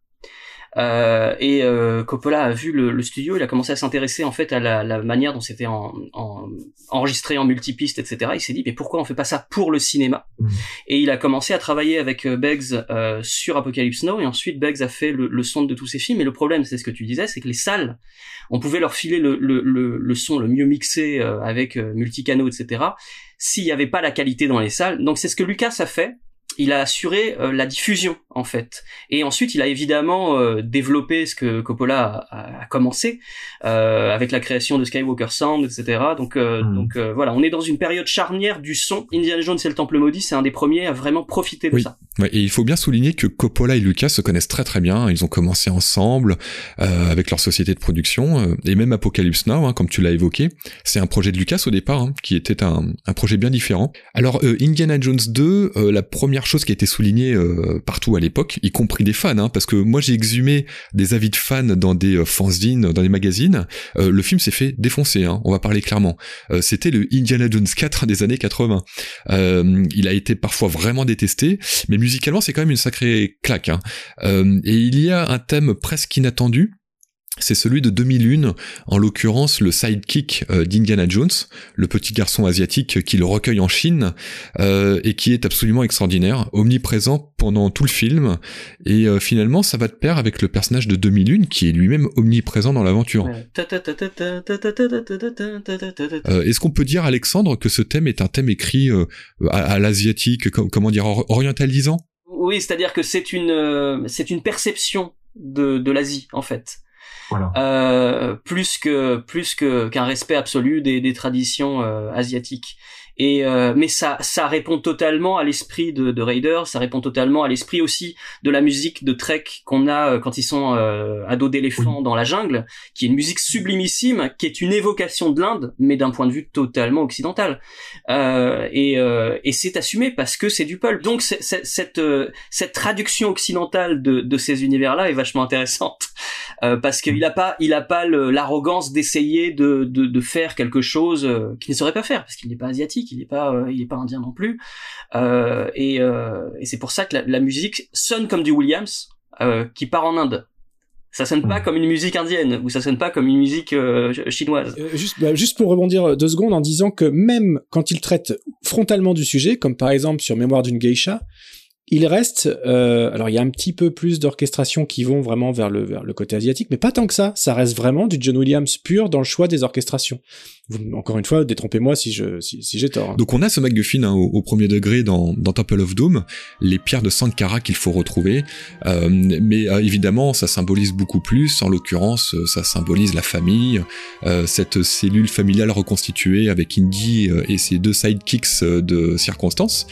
Euh, et euh, Coppola a vu le, le, studio, il a commencé à s'intéresser en fait à la, la manière dont c'était en, en, enregistré en multipiste, etc. Il s'est dit mais pourquoi on fait pas ça pour le cinéma mmh. Et il a commencé à travailler avec euh, Beggs euh, sur Apocalypse Now et ensuite Beggs a fait le, le, son de tous ses films. Et le problème, c'est ce que tu disais, c'est que les salles, on pouvait leur filer le, le son le mieux mixé euh, avec multicanaux, etc. S'il n'y avait pas la qualité dans les salles. Donc c'est ce que Lucas a fait il a assuré euh, la diffusion en fait. Et ensuite, il a évidemment euh, développé ce que Coppola a, commencé euh, avec la création de Skywalker Sound, etc. Donc, hmm. donc voilà, on est dans une période charnière du son. Indiana Jones et le Temple maudit, c'est un des premiers à vraiment profiter de ça. et il faut bien souligner que Coppola et Lucas se connaissent très très bien. Ils ont commencé ensemble avec leur société de production et même Apocalypse Now, hein, comme tu l'as évoqué, c'est un projet de Lucas au départ, hein, qui était un, un, projet bien différent. Alors Indiana Jones 2, la première chose qui a été soulignée euh, partout à l'époque, y compris des fans, hein, parce que moi j'ai exhumé des avis de fans dans des euh, fanzines, dans des magazines. Euh, le film s'est fait défoncer, hein, on va parler clairement. C'était le Indiana Jones 4 des années 80. il a été parfois vraiment détesté, mais musicalement c'est quand même une sacrée claque. Hein. et il y a un thème presque inattendu c'est celui de 2001, en l'occurrence le sidekick euh, d'Indiana Jones, le petit garçon asiatique qui le recueille en Chine, euh, et qui est absolument extraordinaire, omniprésent pendant tout le film, et euh, finalement ça va de pair avec le personnage de 2001 qui est lui-même omniprésent dans l'aventure. Est-ce qu'on peut dire, Alexandre, que ce thème est un thème écrit à, l'asiatique, comment dire, orientalisant Oui, c'est-à-dire que c'est une, c'est une perception de, de l'Asie, en fait. Euh, plus que plus que qu'un respect absolu des, des traditions euh, asiatiques. Et euh, mais ça ça répond totalement à l'esprit de, de Raider, ça répond totalement à l'esprit aussi de la musique de Trek qu'on a euh, quand ils sont euh, à dos d'éléphant dans la jungle, qui est une musique sublimissime, qui est une évocation de l'Inde, mais d'un point de vue totalement occidental. Euh, et, euh, et c'est assumé parce que c'est du pulp. Donc cette cette traduction occidentale de, de ces univers-là est vachement intéressante parce qu'il a pas il a pas l'arrogance d'essayer de, de, de faire quelque chose qu'il ne saurait pas faire parce qu'il n'est pas asiatique il est pas, euh, il est pas indien non plus. Euh, et, euh, et c'est pour ça que la, musique sonne comme du Williams qui part en Inde. Ça sonne pas hmm. comme une musique indienne ou ça sonne pas comme une musique chinoise. juste, bah, juste pour rebondir deux secondes en disant que même quand il traite frontalement du sujet, comme par exemple sur Mémoire d'une geisha, il reste, euh, alors il y a un petit peu plus d'orchestration qui vont vraiment vers le, vers le côté asiatique, mais pas tant que ça. Ça reste vraiment du John Williams pur dans le choix des orchestrations. Encore une fois, détrompez-moi si si, j'ai tort. hein. Donc on a ce MacGuffin hein, au, au premier degré dans, dans Temple of Doom, les pierres de Sankara qu'il faut retrouver, euh, mais euh, évidemment ça symbolise beaucoup plus, en l'occurrence ça symbolise la famille, cette cellule familiale reconstituée avec Indy et ses deux sidekicks de circonstances.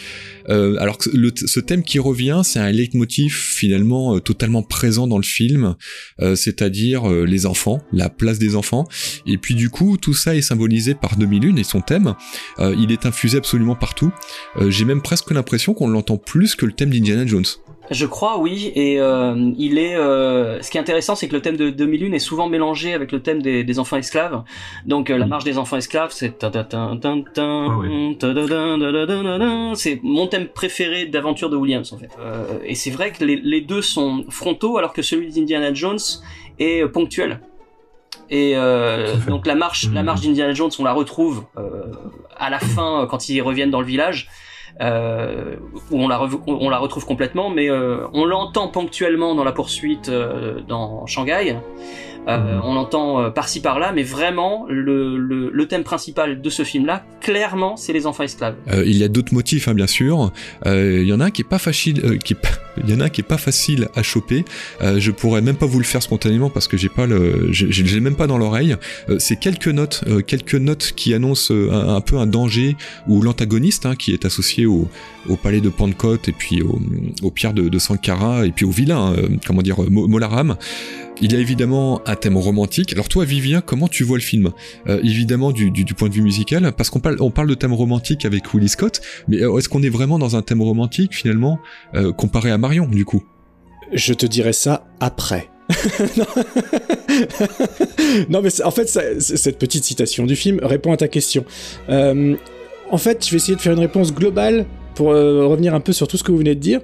Euh, alors que ce thème qui revient, c'est un leitmotiv finalement euh, totalement présent dans le film, euh, c'est-à-dire les enfants, la place des enfants, et puis du coup tout ça est symbolisé par 2001 et son thème, il est infusé absolument partout. J'ai même presque l'impression qu'on l'entend plus que le thème d'Indiana Jones. Je crois, oui. Et euh, il est. euh, ce qui est intéressant, c'est que le thème de 2001 est souvent mélangé avec le thème des, des enfants esclaves. Donc, euh, la marche des enfants esclaves, c'est. Ah. C'est mon thème préféré d'aventure de Williams, en fait. Euh, et c'est vrai que les, les deux sont frontaux, alors que celui d'Indiana Jones est euh, ponctuel. Et euh, donc la marche, la Mhm. marche d'Indiana Jones, on la retrouve euh, à la fin euh, quand ils reviennent dans le village euh, où on la, rev- on la retrouve complètement, mais euh, on l'entend ponctuellement dans la poursuite euh, dans Shanghai. Mhm. On l'entend par-ci par-là, mais vraiment le, le, le thème principal de ce film-là, clairement, c'est les enfants esclaves. Il y a d'autres motifs, hein, bien sûr. Il y en a un qui est pas facile, qui est pas- il y en a un qui est pas facile à choper. Euh, je pourrais même pas vous le faire spontanément parce que j'ai pas le, j'ai même pas dans l'oreille. Euh, c'est quelques notes, euh, quelques notes qui annoncent euh, un, peu un danger ou l'antagoniste hein, qui est associé au, au palais de Pentecôte et puis au, aux pierres de, Sankara et puis au vilain, comment dire, Mo- Molaram. Il y a évidemment un thème romantique. Alors toi, Vivien, comment tu vois le film? Évidemment du, point de vue musical, parce qu'on parle, on parle de thème romantique avec Willie Scott, mais est-ce qu'on est vraiment dans un thème romantique finalement comparé à Du coup Je te dirai ça après. non. mais en fait, cette petite citation du film répond à ta question. Euh, en fait, je vais essayer de faire une réponse globale pour euh, revenir un peu sur tout ce que vous venez de dire.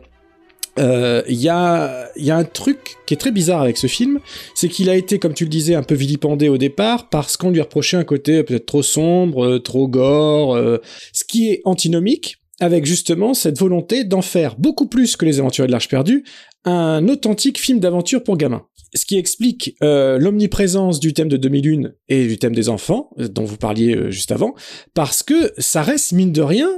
Euh, Il y, a, y a un truc qui est très bizarre avec ce film, c'est qu'il a été, comme tu le disais, un peu vilipendé au départ parce qu'on lui reprochait un côté peut-être trop sombre, euh, trop gore, euh, ce qui est antinomique avec justement cette volonté d'en faire beaucoup plus que les aventures de l'Arche perdue, un authentique film d'aventure pour gamins. Ce qui explique euh, l'omniprésence du thème de 2001 et du thème des enfants, euh, dont vous parliez euh, juste avant, parce que ça reste, mine de rien,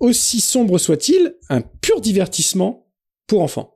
aussi sombre soit-il, un pur divertissement pour enfants.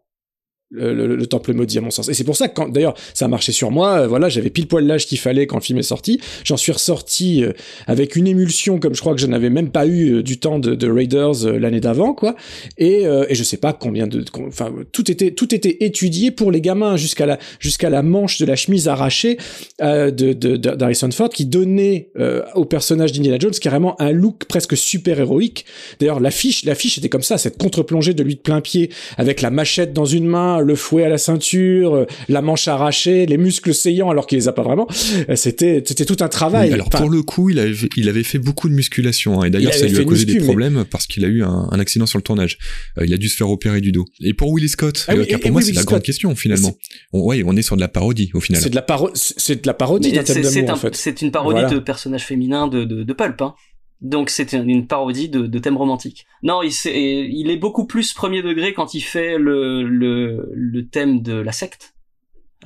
Le, le- le temple maudit à mon sens. Et c'est pour ça que d'ailleurs ça a marché sur moi euh, voilà j'avais pile poil l'âge qu'il fallait quand le film est sorti. J'en suis ressorti euh, avec une émulsion comme je crois que je n'avais même pas eu euh, du temps de, de Raiders l'année d'avant quoi. Et, et je sais pas combien de enfin tout était tout était étudié pour les gamins jusqu'à la jusqu'à la manche de la chemise arrachée de de- de- Ford qui donnait au personnage d'Indiana Jones carrément un look presque super héroïque d'ailleurs l'affiche l'affiche était comme ça cette contre-plongée de lui de plein pied avec la machette dans une main le fouet à la ceinture euh, la manche arrachée les muscles saillants alors qu'il les a pas vraiment Euh, c'était c'était tout un travail Oui, Alors Enfin, pour le coup, il avait, il avait fait beaucoup de musculation hein, et d'ailleurs Il ça lui a causé muscu, des mais- problèmes parce qu'il a eu un, un accident sur le tournage. Euh, il a dû se faire opérer du dos. Et pour Willie Scott, Ah oui, euh, et- car et pour moi c'est la Scott. grande question finalement. On, ouais, on est sur de la parodie au final. c'est de la paro- c'est c'est de la parodie d'un thème C'est c'est d'amour en un- fait c'est une parodie Voilà. de personnages féminins de, de, de pulp. Hein. Donc c'est une, parodie de, thème romantique. Non, il, est beaucoup plus premier degré quand il fait le thème de la secte.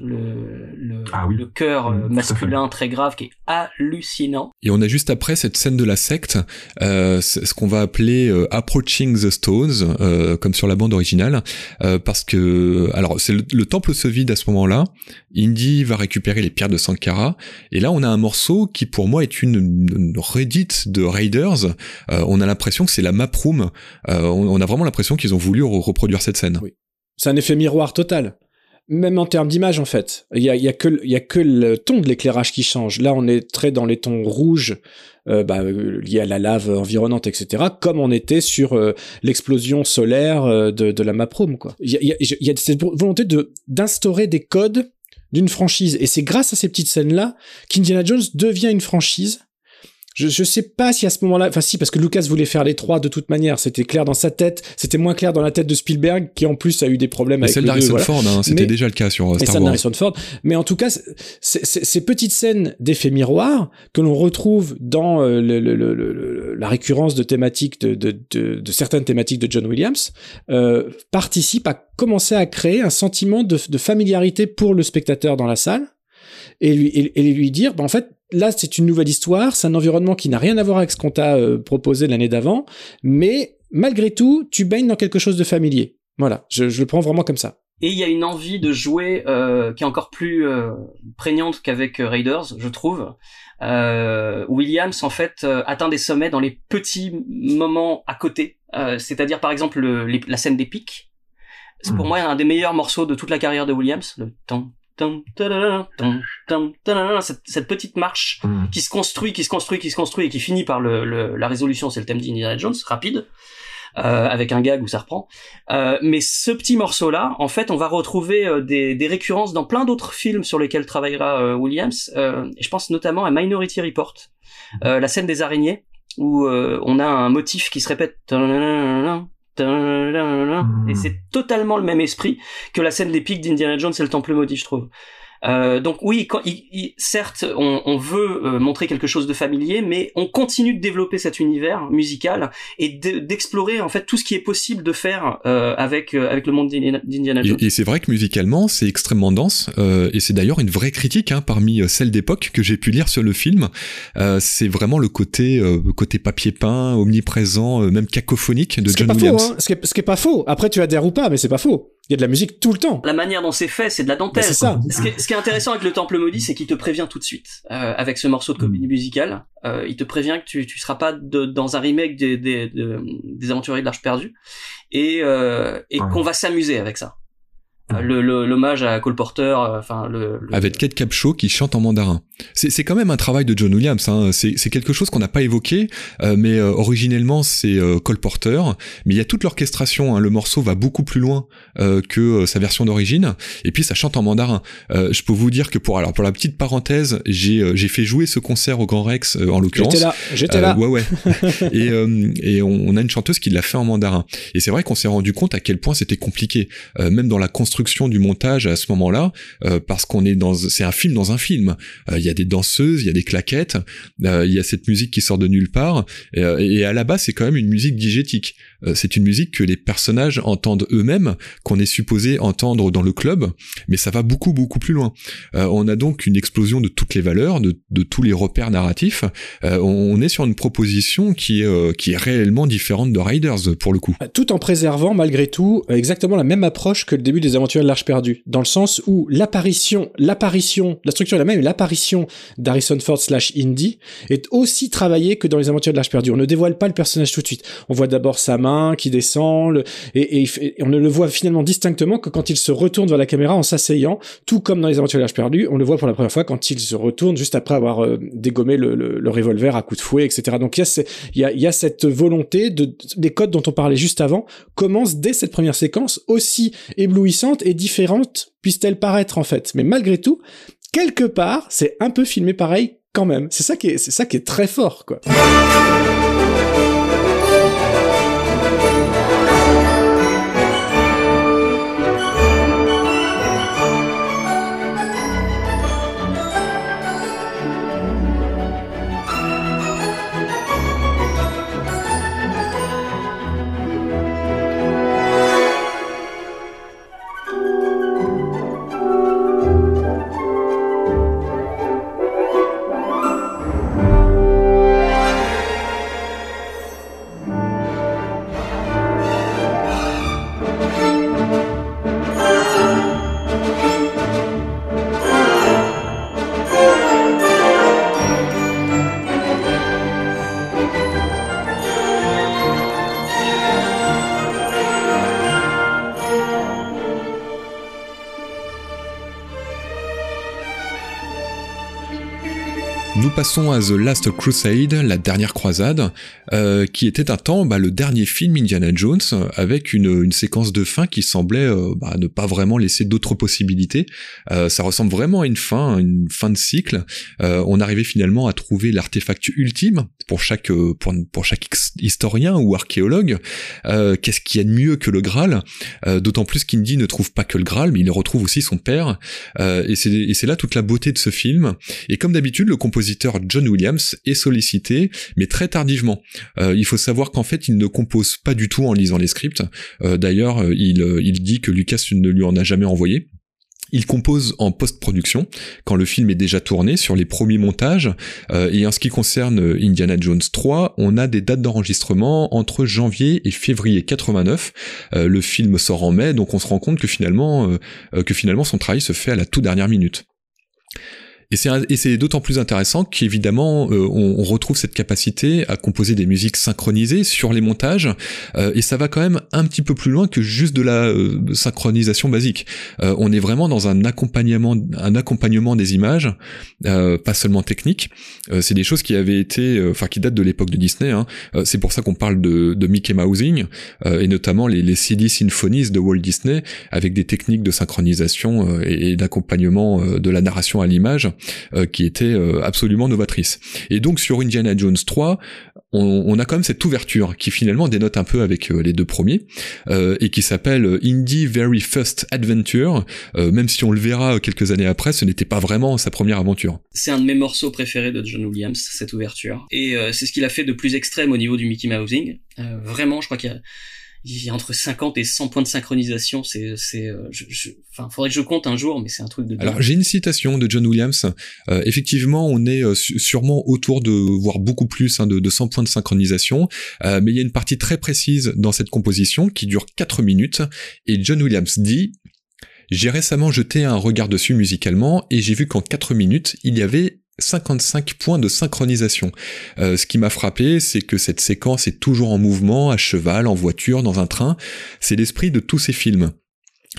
Le, le, Ah oui. le cœur Mm, euh, fait. masculin très grave qui est hallucinant. Et on a juste après cette scène de la secte, euh, ce qu'on va appeler euh, Approaching the Stones, euh, comme sur la bande originale, euh, parce que alors c'est le, le temple se vide à ce moment-là. Indy va récupérer les pierres de Sankara, et là on a un morceau qui pour moi est une, une redite de Raiders. Euh, on a l'impression que c'est la map room. Euh, on, on a vraiment l'impression qu'ils ont voulu re- reproduire cette scène. Oui. c'est un effet miroir total. Même en termes d'image, en fait. Il y a, y a que, le- il y a que le ton de l'éclairage qui change. Là, on est très dans les tons rouges, euh, bah, euh, liés à la lave environnante, etc., comme on était sur euh, l'explosion solaire euh, de, la Maprome, quoi. Il y a, y cette volonté d'instaurer des codes d'une franchise. Et c'est grâce à ces petites scènes-là qu'Indiana Jones devient une franchise Je, je sais pas si à ce moment-là, enfin si, parce que Lucas voulait faire les trois de toute manière, c'était clair dans sa tête, c'était moins clair dans la tête de Spielberg, qui en plus a eu des problèmes avec celle le d'Harrison Ford, hein, c'était déjà le cas sur euh, Star celle Wars. d'Harrison Ford. Mais en tout cas, c'est- c'est- ces petites scènes d'effets miroirs que l'on retrouve dans euh, le- le- le- le- le- la récurrence de thématiques de, de, de, de certaines thématiques de John Williams euh, participent à commencer à créer un sentiment de, de familiarité pour le spectateur dans la salle et lui, et, et lui dire, bah, en fait, là, c'est une nouvelle histoire, c'est un environnement qui n'a rien à voir avec ce qu'on t'a euh, proposé l'année d'avant, mais malgré tout, tu baignes dans quelque chose de familier. Voilà, je, je le prends vraiment comme ça. Et il y a une envie de jouer euh, qui est encore plus euh, prégnante qu'avec euh, Raiders, je trouve. Euh, Williams en fait euh, atteint des sommets dans les petits moments à côté, Euh, c'est-à-dire par exemple le- les- la scène des pics. C'est pour Mm. moi un des meilleurs morceaux de toute la carrière de Williams. Le tam cette, cette petite marche Mm. qui se construit, qui se construit, qui se construit et qui finit par le, le- la résolution, c'est le thème d'Indiana Jones, rapide, euh, avec un gag où ça reprend. Euh, mais ce petit morceau-là, en fait, on va retrouver euh, des, des récurrences dans plein d'autres films sur lesquels travaillera euh, Williams. Je pense notamment à Minority Report, la scène des araignées, où on a un motif qui se répète. Et c'est totalement le même esprit que la scène des pics d'Indiana Jones et le Temple maudit, je trouve. Euh, donc oui, quand, il, il- certes, on, on veut euh, montrer quelque chose de familier, mais on continue de développer cet univers musical et de- d'explorer en fait tout ce qui est possible de faire euh, avec euh, avec le monde d'Indiana Jones. Et, et c'est vrai que musicalement, c'est extrêmement dense, euh, et c'est d'ailleurs une vraie critique hein, parmi euh, celles d'époque que j'ai pu lire sur le film. Euh, c'est vraiment le côté euh, côté papier peint, omniprésent, euh, même cacophonique de Ce John Williams. faux, hein. ce, qui est, ce qui est pas faux. Après, tu adhères ou pas, mais c'est pas faux. Il y a de la musique tout le temps. La manière dont c'est fait, c'est de la dentelle. Mais c'est ça. Ce qui, est, ce qui est intéressant avec le Temple maudit, c'est qu'il te prévient tout de suite euh, avec ce morceau de comédie musicale. Euh, il te prévient que tu tu seras pas de- dans un remake des des, de- des aventuriers de l'Arche perdue et euh, et Ouais. qu'on va s'amuser avec ça. Euh, Le le- l'hommage à Cole Porter, euh, enfin le, le- avec Kate Capshaw qui chante en mandarin. C'est c'est quand même un travail de John Williams. Hein. C'est c'est quelque chose qu'on n'a pas évoqué, euh, mais euh, originellement c'est euh, Cole Porter. Mais il y a toute l'orchestration. Hein. Le morceau va beaucoup plus loin euh, que euh, sa version d'origine. Et puis ça chante en mandarin. Euh, je peux vous dire que pour alors pour la petite parenthèse, j'ai euh, j'ai fait jouer ce concert au Grand Rex euh, en l'occurrence. J'étais là, j'étais Euh, là. Ouais, ouais. et euh, et on, on a une chanteuse qui l'a fait en mandarin. Et c'est vrai qu'on s'est rendu compte à quel point c'était compliqué, euh, même dans la construction du montage à ce moment-là, euh, parce qu'on est dans, c'est un film dans un film. Euh, Il y a des danseuses, il y a des claquettes, euh, il y a cette musique qui sort de nulle part. Et, à la base, c'est quand même une musique digétique. C'est une musique que les personnages entendent eux-mêmes, qu'on est supposé entendre dans le club, mais ça va beaucoup beaucoup plus loin. On a donc une explosion de toutes les valeurs, de, tous les repères narratifs. On, est sur une proposition qui est qui est réellement différente de Riders pour le coup. tout en préservant malgré tout exactement la même approche que le début des aventures de l'Arche perdue, dans le sens où l'apparition, l'apparition, la structure est la même, l'apparition d'Harrison Ford slash Indy est aussi travaillée que dans les aventures de l'Arche perdue. On ne dévoile pas le personnage tout de suite. On voit d'abord sa main qui descend, et, on ne le voit finalement distinctement que quand il se retourne vers la caméra en s'asseyant, tout comme dans les aventures de l'Arche perdue, on le voit pour la première fois quand il se retourne juste après avoir euh, dégommé le, revolver à coups de fouet, etc. Donc il y y a, cette volonté de, des codes dont on parlait juste avant commencent dès cette première séquence aussi éblouissante et différente puisse-t-elle paraître en fait. Mais malgré tout, quelque part, c'est un peu filmé pareil quand même. C'est ça qui est, c'est ça qui est très fort, quoi. Passons à The Last Crusade, la dernière croisade, euh, qui était un temps bah, le dernier film Indiana Jones, avec une, séquence de fin qui semblait euh, bah, ne pas vraiment laisser d'autres possibilités. Euh, ça ressemble vraiment à une fin, une fin de cycle. On arrivait finalement à trouver l'artefact ultime pour chaque pour, pour chaque historien ou archéologue. Qu'est-ce qu'il y a de mieux que le Graal? D'autant plus qu'Indy ne trouve pas que le Graal, mais il retrouve aussi son père. et c'est là toute la beauté de ce film. Et comme d'habitude, le compositeur John Williams est sollicité, mais très tardivement. Euh, il faut savoir qu'en fait, il ne compose pas du tout en lisant les scripts. Euh, d'ailleurs, euh, il, dit que Lucas ne lui en a jamais envoyé. Il compose en post-production quand le film est déjà tourné sur les premiers montages. et en ce qui concerne Indiana Jones 3, on a des dates d'enregistrement entre janvier et février 89. le film sort en mai, donc on se rend compte que que finalement son travail se fait à la toute dernière minute. Et c'est d'autant plus intéressant qu'évidemment euh, on, on, retrouve cette capacité à composer des musiques synchronisées sur les montages euh, et ça va quand même un petit peu plus loin que juste de la euh, synchronisation basique. on est vraiment dans un accompagnement un accompagnement des images, pas seulement technique. c'est des choses qui avaient été enfin qui datent de l'époque de Disney. Hein. c'est pour ça qu'on parle de, de Mickey Mousing et notamment les, les CD Symphonies de Walt Disney avec des techniques de synchronisation et, et d'accompagnement de la narration à l'image euh, qui était euh, absolument novatrice. Et donc sur Indiana Jones 3, on, a quand même cette ouverture qui finalement dénote un peu avec euh, les deux premiers et qui s'appelle Indie Very First Adventure. même si on le verra quelques années après, ce n'était pas vraiment sa première aventure. C'est un de mes morceaux préférés de John Williams, cette ouverture. Et c'est ce qu'il a fait de plus extrême au niveau du Mickey Mousing. vraiment, je crois qu'il y a il y a entre 50 et 100 points de synchronisation. C'est, c'est, euh, je, je, enfin, faudrait que je compte un jour, mais c'est un truc de. Alors j'ai une citation de John Williams. Euh, effectivement, on est euh, sûrement autour de, voire beaucoup plus, hein, de, de 100 points de synchronisation, euh, mais il y a une partie très précise dans cette composition qui dure 4 minutes, et John Williams dit j'ai récemment jeté un regard dessus musicalement et j'ai vu qu'en 4 minutes, il y avait 55 points de synchronisation. Euh, ce qui m'a frappé, c'est que cette séquence est toujours en mouvement, à cheval, en voiture, dans un train. C'est l'esprit de tous ces films.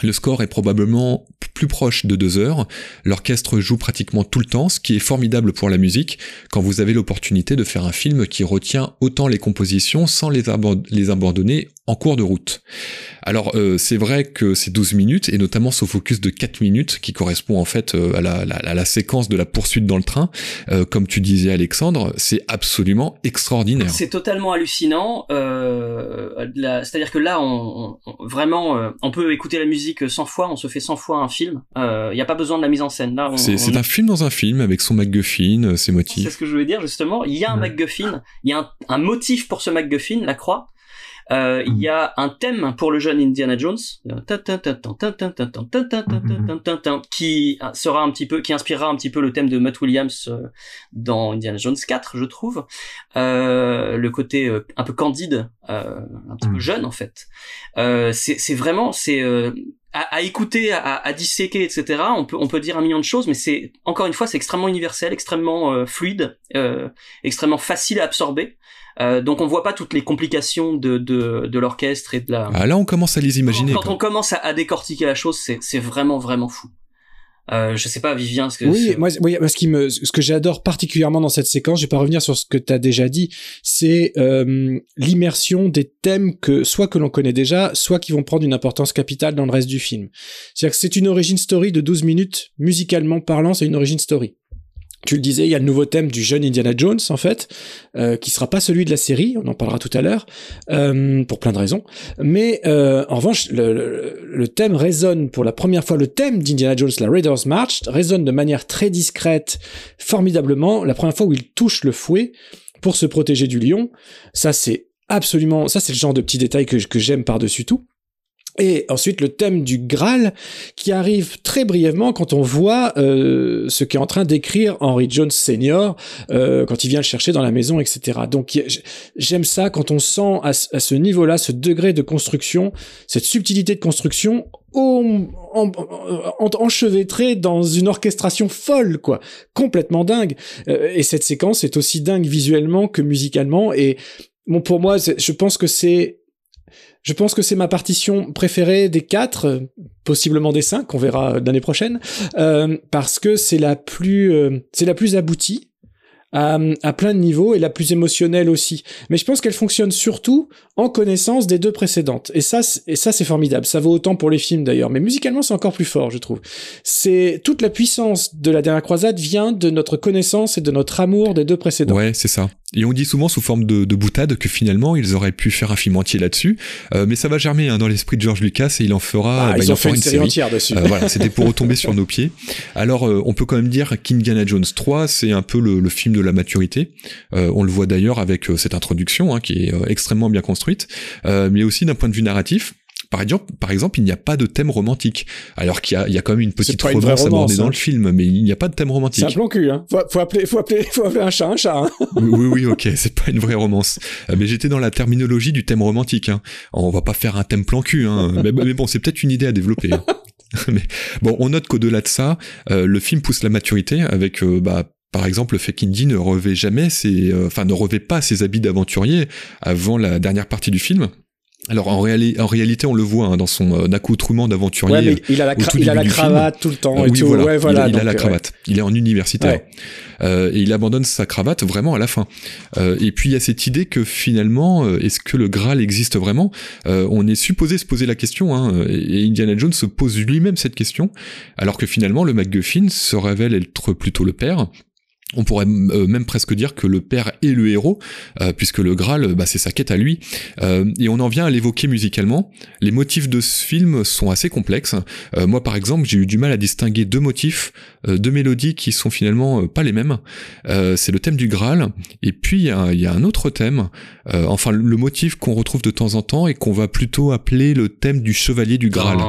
Le score est probablement plus proche de deux heures. L'orchestre joue pratiquement tout le temps, ce qui est formidable pour la musique quand vous avez l'opportunité de faire un film qui retient autant les compositions sans les, abandonner en cours de route. Alors euh, c'est vrai que c'est 12 minutes et notamment ce focus de 4 minutes qui correspond en fait euh, à, la, séquence de la poursuite dans le train, euh, comme tu disais Alexandre, c'est absolument extraordinaire. C'est totalement hallucinant. C'est-à-dire que là, on, vraiment, on peut écouter la musique 100 fois, on se fait 100 fois un film. Il n'y a pas besoin de la mise en scène. Là, c'est un film dans un film avec son MacGuffin, ses motifs. C'est ce que je voulais dire justement. Il y a un MacGuffin, il y a un, un motif pour ce MacGuffin, la croix. Euh, il y a un thème pour le jeune Indiana Jones qui sera un petit peu, qui inspirera un petit peu le thème de Matt Williams dans Indiana Jones 4, je trouve. Euh, le côté un peu candide, un petit peu jeune en fait. c'est vraiment, c'est à, à, écouter, à, à, disséquer, etc. On peut on peut dire un million de choses, mais c'est encore une fois c'est extrêmement universel, extrêmement fluide, euh, extrêmement facile à absorber. Euh, donc on voit pas toutes les complications de, de, de l'orchestre et de la. Ah là on commence à les imaginer. Quand, on commence à, à, décortiquer la chose, c'est vraiment vraiment fou. Euh, je sais pas, Vivien, ce que oui, moi, oui, ce qui me, ce que j'adore particulièrement dans cette séquence, je vais pas revenir sur ce que tu as déjà dit, c'est euh, l'immersion des thèmes que soit que l'on connaît déjà, soit qui vont prendre une importance capitale dans le reste du film. C'est-à-dire que c'est une origin story de 12 minutes, musicalement parlant, c'est une origin story. Tu le disais, il y a le nouveau thème du jeune Indiana Jones, en fait, euh, qui sera pas celui de la série, on en parlera tout à l'heure, euh, pour plein de raisons. Mais euh, en revanche, le, thème résonne pour la première fois, le thème d'Indiana Jones, la Raiders March, résonne de manière très discrète, formidablement, la première fois où il touche le fouet pour se protéger du lion. Ça, c'est absolument, ça c'est le genre de petit détail que j'aime par-dessus tout. Et ensuite le thème du Graal qui arrive très brièvement quand on voit euh, ce qu'est en train d'écrire Henry Jones Senior euh, quand il vient le chercher dans la maison, etc. Donc j'aime ça quand on sent à, ce niveau-là ce degré de construction, cette subtilité de construction en, enchevêtrée dans une orchestration folle, quoi, complètement dingue. Euh, et cette séquence est aussi dingue visuellement que musicalement. Et bon, pour moi, je pense que c'est je pense que c'est ma partition préférée des quatre, possiblement des cinq, on verra l'année prochaine, euh, parce que c'est la plus, euh, c'est la plus aboutie. à, à plein de niveaux et la plus émotionnelle aussi. Mais je pense qu'elle fonctionne surtout en connaissance des deux précédentes. Et ça, et ça c'est formidable. Ça vaut autant pour les films d'ailleurs, mais musicalement c'est encore plus fort, je trouve. C'est toute la puissance de la dernière croisade vient de notre connaissance et de notre amour des deux précédents. Ouais, c'est ça. Et on dit souvent sous forme de, de boutade que finalement ils auraient pu faire un film entier là-dessus, euh, mais ça va germer hein, dans l'esprit de George Lucas et il en fera. Ah, bah, ils il en fait une série entière dessus. Euh, voilà, c'était pour retomber sur nos pieds. Alors, euh, on peut quand même dire qu'Indiana Jones 3, c'est un peu le, le, film de la maturité. Euh, on le voit d'ailleurs avec cette introduction hein, qui est extrêmement bien construite, mais aussi d'un point de vue narratif. Par exemple, par exemple, il n'y a pas de thème romantique, alors qu'il y a, il y a quand même une petite pas une romance abordée romance, dans hein. le film, mais il n'y a pas de thème romantique. C'est un plan cul, hein. Faut, faut appeler, faut appeler, faut appeler un chat un chat. Hein. oui, oui, ok, c'est pas une vraie romance. Euh, mais j'étais dans la terminologie du thème romantique. Hein. On va pas faire un thème plan cul, hein. mais, mais bon, c'est peut-être une idée à développer. hein. mais bon, on note qu'au-delà de ça, euh, le film pousse la maturité avec, euh, bah, par exemple, le fait qu'Indy ne revêt jamais ses, euh, enfin, ne revêt pas ses habits d'aventurier avant la dernière partie du film. Alors en, réali- en réalité, on le voit hein, dans son euh, accoutrement d'aventurier. Ouais, mais il a la, cra- tout il a la film. cravate tout le temps Euh, et oui, tout. voilà. Ouais, voilà. il, a- il a donc, la euh, cravate. Il est en universitaire. Ouais. Euh, et il abandonne sa cravate vraiment à la fin. Euh, et puis il y a cette idée que finalement, euh, est-ce que le Graal existe vraiment? Euh, On est supposé se poser la question, hein, et Indiana Jones se pose lui-même cette question, alors que finalement le MacGuffin se révèle être plutôt le père. On pourrait euh, même presque dire que le père est le héros, euh, puisque le Graal, bah, c'est sa quête à lui. Euh, et on en vient à l'évoquer musicalement. Les motifs de ce film sont assez complexes. Moi, par exemple, j'ai eu du mal à distinguer deux motifs, deux mélodies qui sont finalement pas les mêmes. C'est le thème du Graal, et puis il y y a un autre thème, enfin le motif qu'on retrouve de temps en temps et qu'on va plutôt appeler le thème du chevalier du Graal.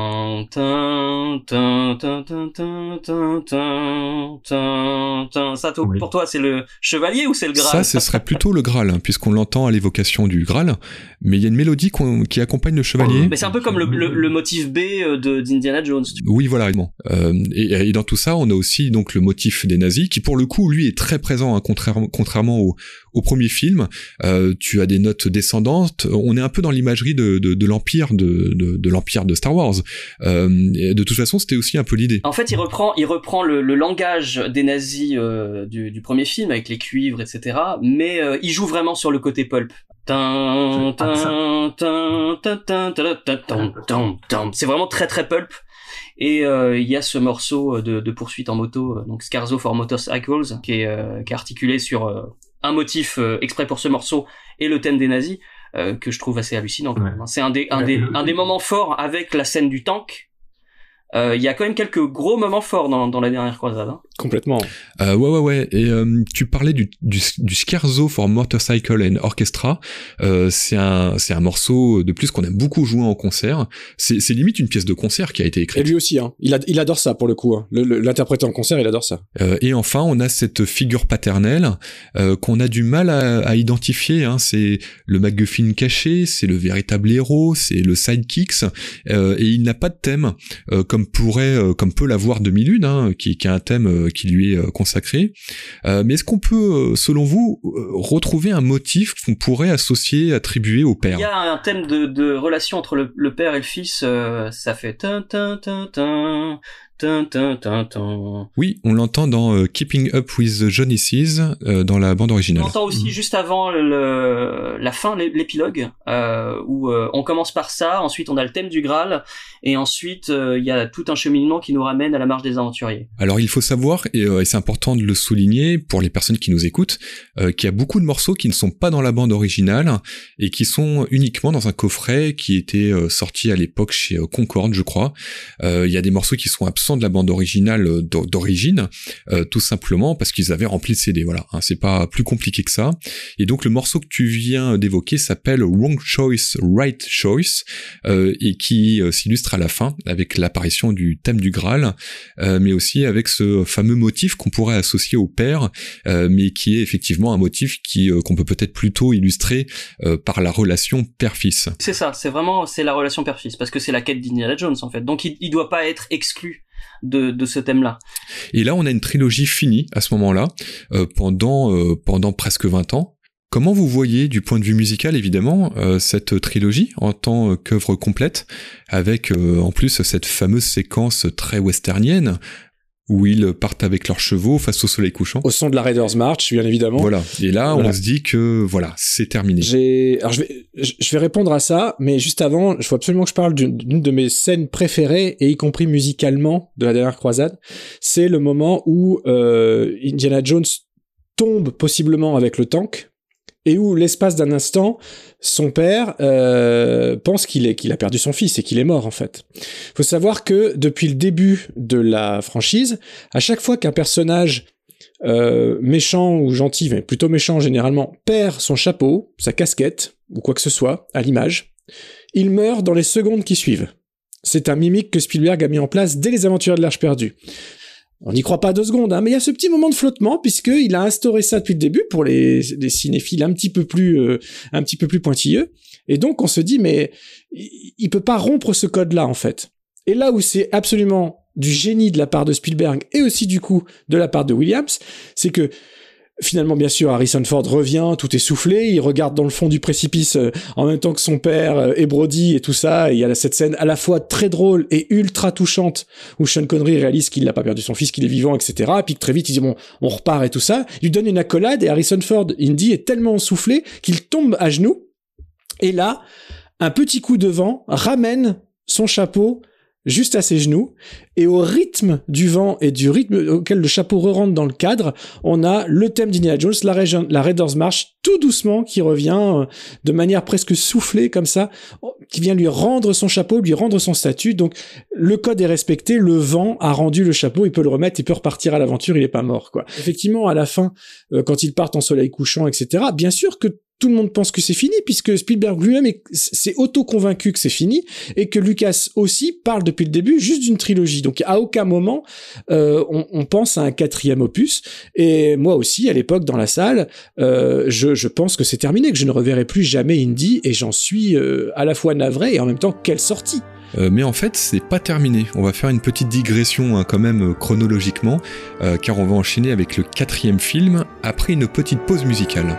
Ça, pour toi, c'est le chevalier ou c'est le Graal Ça, ce serait plutôt le Graal, puisqu'on l'entend à l'évocation du Graal, mais il y a une mélodie qui accompagne le chevalier. Mais c'est un peu comme le, motif B d'Indiana Jones. Oui, voilà. Euh, et, dans tout ça, on a aussi donc le motif des nazis, qui pour le coup, lui, est très présent, contrairement au, au premier film. Euh, tu as des notes descendantes. On est un peu dans l'imagerie de, de, de l'empire de, de l'empire de Star Wars. Euh, de toute façon, c'était aussi un peu l'idée. En fait, il reprend il reprend le, le langage des nazis euh, du, du, premier film avec les cuivres, etc. Mais euh, il joue vraiment sur le côté pulp. C'est vraiment très très pulp. Et euh, il y a ce morceau de, de poursuite en moto, euh, donc Scarzo for Motorcycles, qui est, euh, qui est articulé sur euh, un motif euh, exprès pour ce morceau et le thème des nazis, euh, que je trouve assez hallucinant. Ouais. hein. C'est un des, un, des, un des moments forts avec la scène du tank. Euh, Il y a quand même quelques gros moments forts dans, dans la dernière croisade. Hein. Complètement. Euh, ouais, ouais, ouais. Et euh, tu parlais du, du, du Scherzo for Motorcycle and Orchestra. Euh, c'est un, c'est un morceau de plus qu'on aime beaucoup jouer en concert. C'est, c'est limite une pièce de concert qui a été Et écrite. lui aussi, hein. Il, a- il adore ça pour le coup. Hein. L'interpréter en concert, il adore ça. Euh, et enfin, on a cette figure paternelle euh, qu'on a du mal à, à identifier. Hein. C'est le MacGuffin caché, c'est le véritable héros, c'est le sidekicks, euh, et il n'a pas de thème euh, comme pourrait, euh, comme peut l'avoir 2001, hein, qui, qui a un thème euh, qui lui est euh, consacré. Mais est-ce qu'on peut, selon vous, retrouver un motif qu'on pourrait associer, attribuer au père? Il y a un thème de, relation entre le, père et le fils. ça fait Oui, on l'entend dans euh, Keeping Up with the Joneses euh, dans la bande On originale. entend aussi juste avant le, la fin, l'é- l'épilogue, euh, où euh, on commence par ça, ensuite on a le thème du Graal, et ensuite euh, il y a tout un cheminement qui nous ramène à la marche des aventuriers. Alors il faut savoir, et, euh, et c'est important de le souligner pour les personnes qui nous écoutent, euh, qu'il y a beaucoup de morceaux qui ne sont pas dans la bande originale et qui sont uniquement dans un coffret qui était euh, sorti à l'époque chez euh, Concorde, je crois. Euh, il y a des morceaux qui sont absents de la bande originale euh, d'o- d'origine, euh, tout simplement parce qu'ils avaient rempli le CD. Voilà, hein, c'est pas plus compliqué que ça. Et donc le morceau que tu viens d'évoquer s'appelle Wrong Choice, Right Choice, euh, et qui s'illustre à la fin avec l'apparition du thème du Graal mais aussi avec ce fameux motif qu'on pourrait associer au père, mais qui est effectivement un motif qui qu'on peut peut-être plutôt illustrer par la relation père-fils. C'est ça, c'est vraiment c'est la relation père-fils, parce que c'est la quête d'Indiana Jones en fait. Donc il, il doit pas être exclu de, ce thème-là. Et là, on a une trilogie finie à ce moment-là, euh, pendant euh, pendant presque 20 ans. Comment vous voyez, du point de vue musical évidemment, euh, cette trilogie en tant qu'œuvre complète, avec en plus cette fameuse séquence très westernienne où ils partent avec leurs chevaux face au soleil couchant. Au son de la Raiders March, bien évidemment. Voilà. Et là, on se dit que voilà, c'est terminé. J'ai, alors je vais, je vais répondre à ça, mais juste avant, il faut absolument que je parle d'une de mes scènes préférées, et y compris musicalement, de la dernière croisade. C'est le moment où euh, Indiana Jones tombe possiblement avec le tank et où l'espace d'un instant, son père euh, pense qu'il a perdu son fils et qu'il est mort en fait. Faut savoir que depuis le début de la franchise, à chaque fois qu'un personnage euh, méchant ou gentil, mais plutôt méchant généralement, perd son chapeau, sa casquette ou quoi que ce soit à l'image, il meurt dans les secondes qui suivent. C'est un mimique que Spielberg a mis en place dès les aventures de l'Arche perdue. On n'y croit pas deux secondes, hein, mais il y a ce petit moment de flottement puisqu'il a instauré ça depuis le début pour les, cinéphiles un petit peu plus, euh, un petit peu plus pointilleux. Et donc on se dit mais il, peut pas rompre ce code-là en fait. Et là où c'est absolument du génie de la part de Spielberg et aussi du coup de la part de Williams, c'est que Finalement, bien sûr, Harrison Ford revient, tout est soufflé, il regarde dans le fond du précipice euh, en même temps que son père euh, et Brody et tout ça. Et il y a cette scène à la fois très drôle et ultra touchante où Sean Connery réalise qu'il n'a pas perdu son fils, qu'il est vivant, etc. Et puis très vite, il dit bon, on repart et tout ça. Il lui donne une accolade et Harrison Ford, Indy, est tellement soufflé qu'il tombe à genoux. Et là, un petit coup de vent ramène son chapeau juste à ses genoux, et au rythme du vent et du rythme auquel le chapeau re-rentre dans le cadre, on a le thème d'Indiana Jones, la, la Raiders March, tout doucement, qui revient euh, de manière presque soufflée comme ça, qui vient lui rendre son chapeau, lui rendre son statut. Donc le code est respecté, le vent a rendu le chapeau, il peut le remettre, il peut repartir à l'aventure, il est pas mort. quoi. Effectivement, à la fin, euh, quand ils partent en soleil couchant, etc., bien sûr que tout le monde pense que c'est fini puisque Spielberg lui-même s'est auto-convaincu que c'est fini et que Lucas aussi parle depuis le début juste d'une trilogie. Donc à aucun moment euh, on, pense à un quatrième opus. Et moi aussi à l'époque dans la salle, euh, je, pense que c'est terminé, que je ne reverrai plus jamais Indy et j'en suis euh, à la fois navré et en même temps quelle sortie. mais en fait, c'est pas terminé. On va faire une petite digression hein, quand même chronologiquement, car on va enchaîner avec le quatrième film après une petite pause musicale.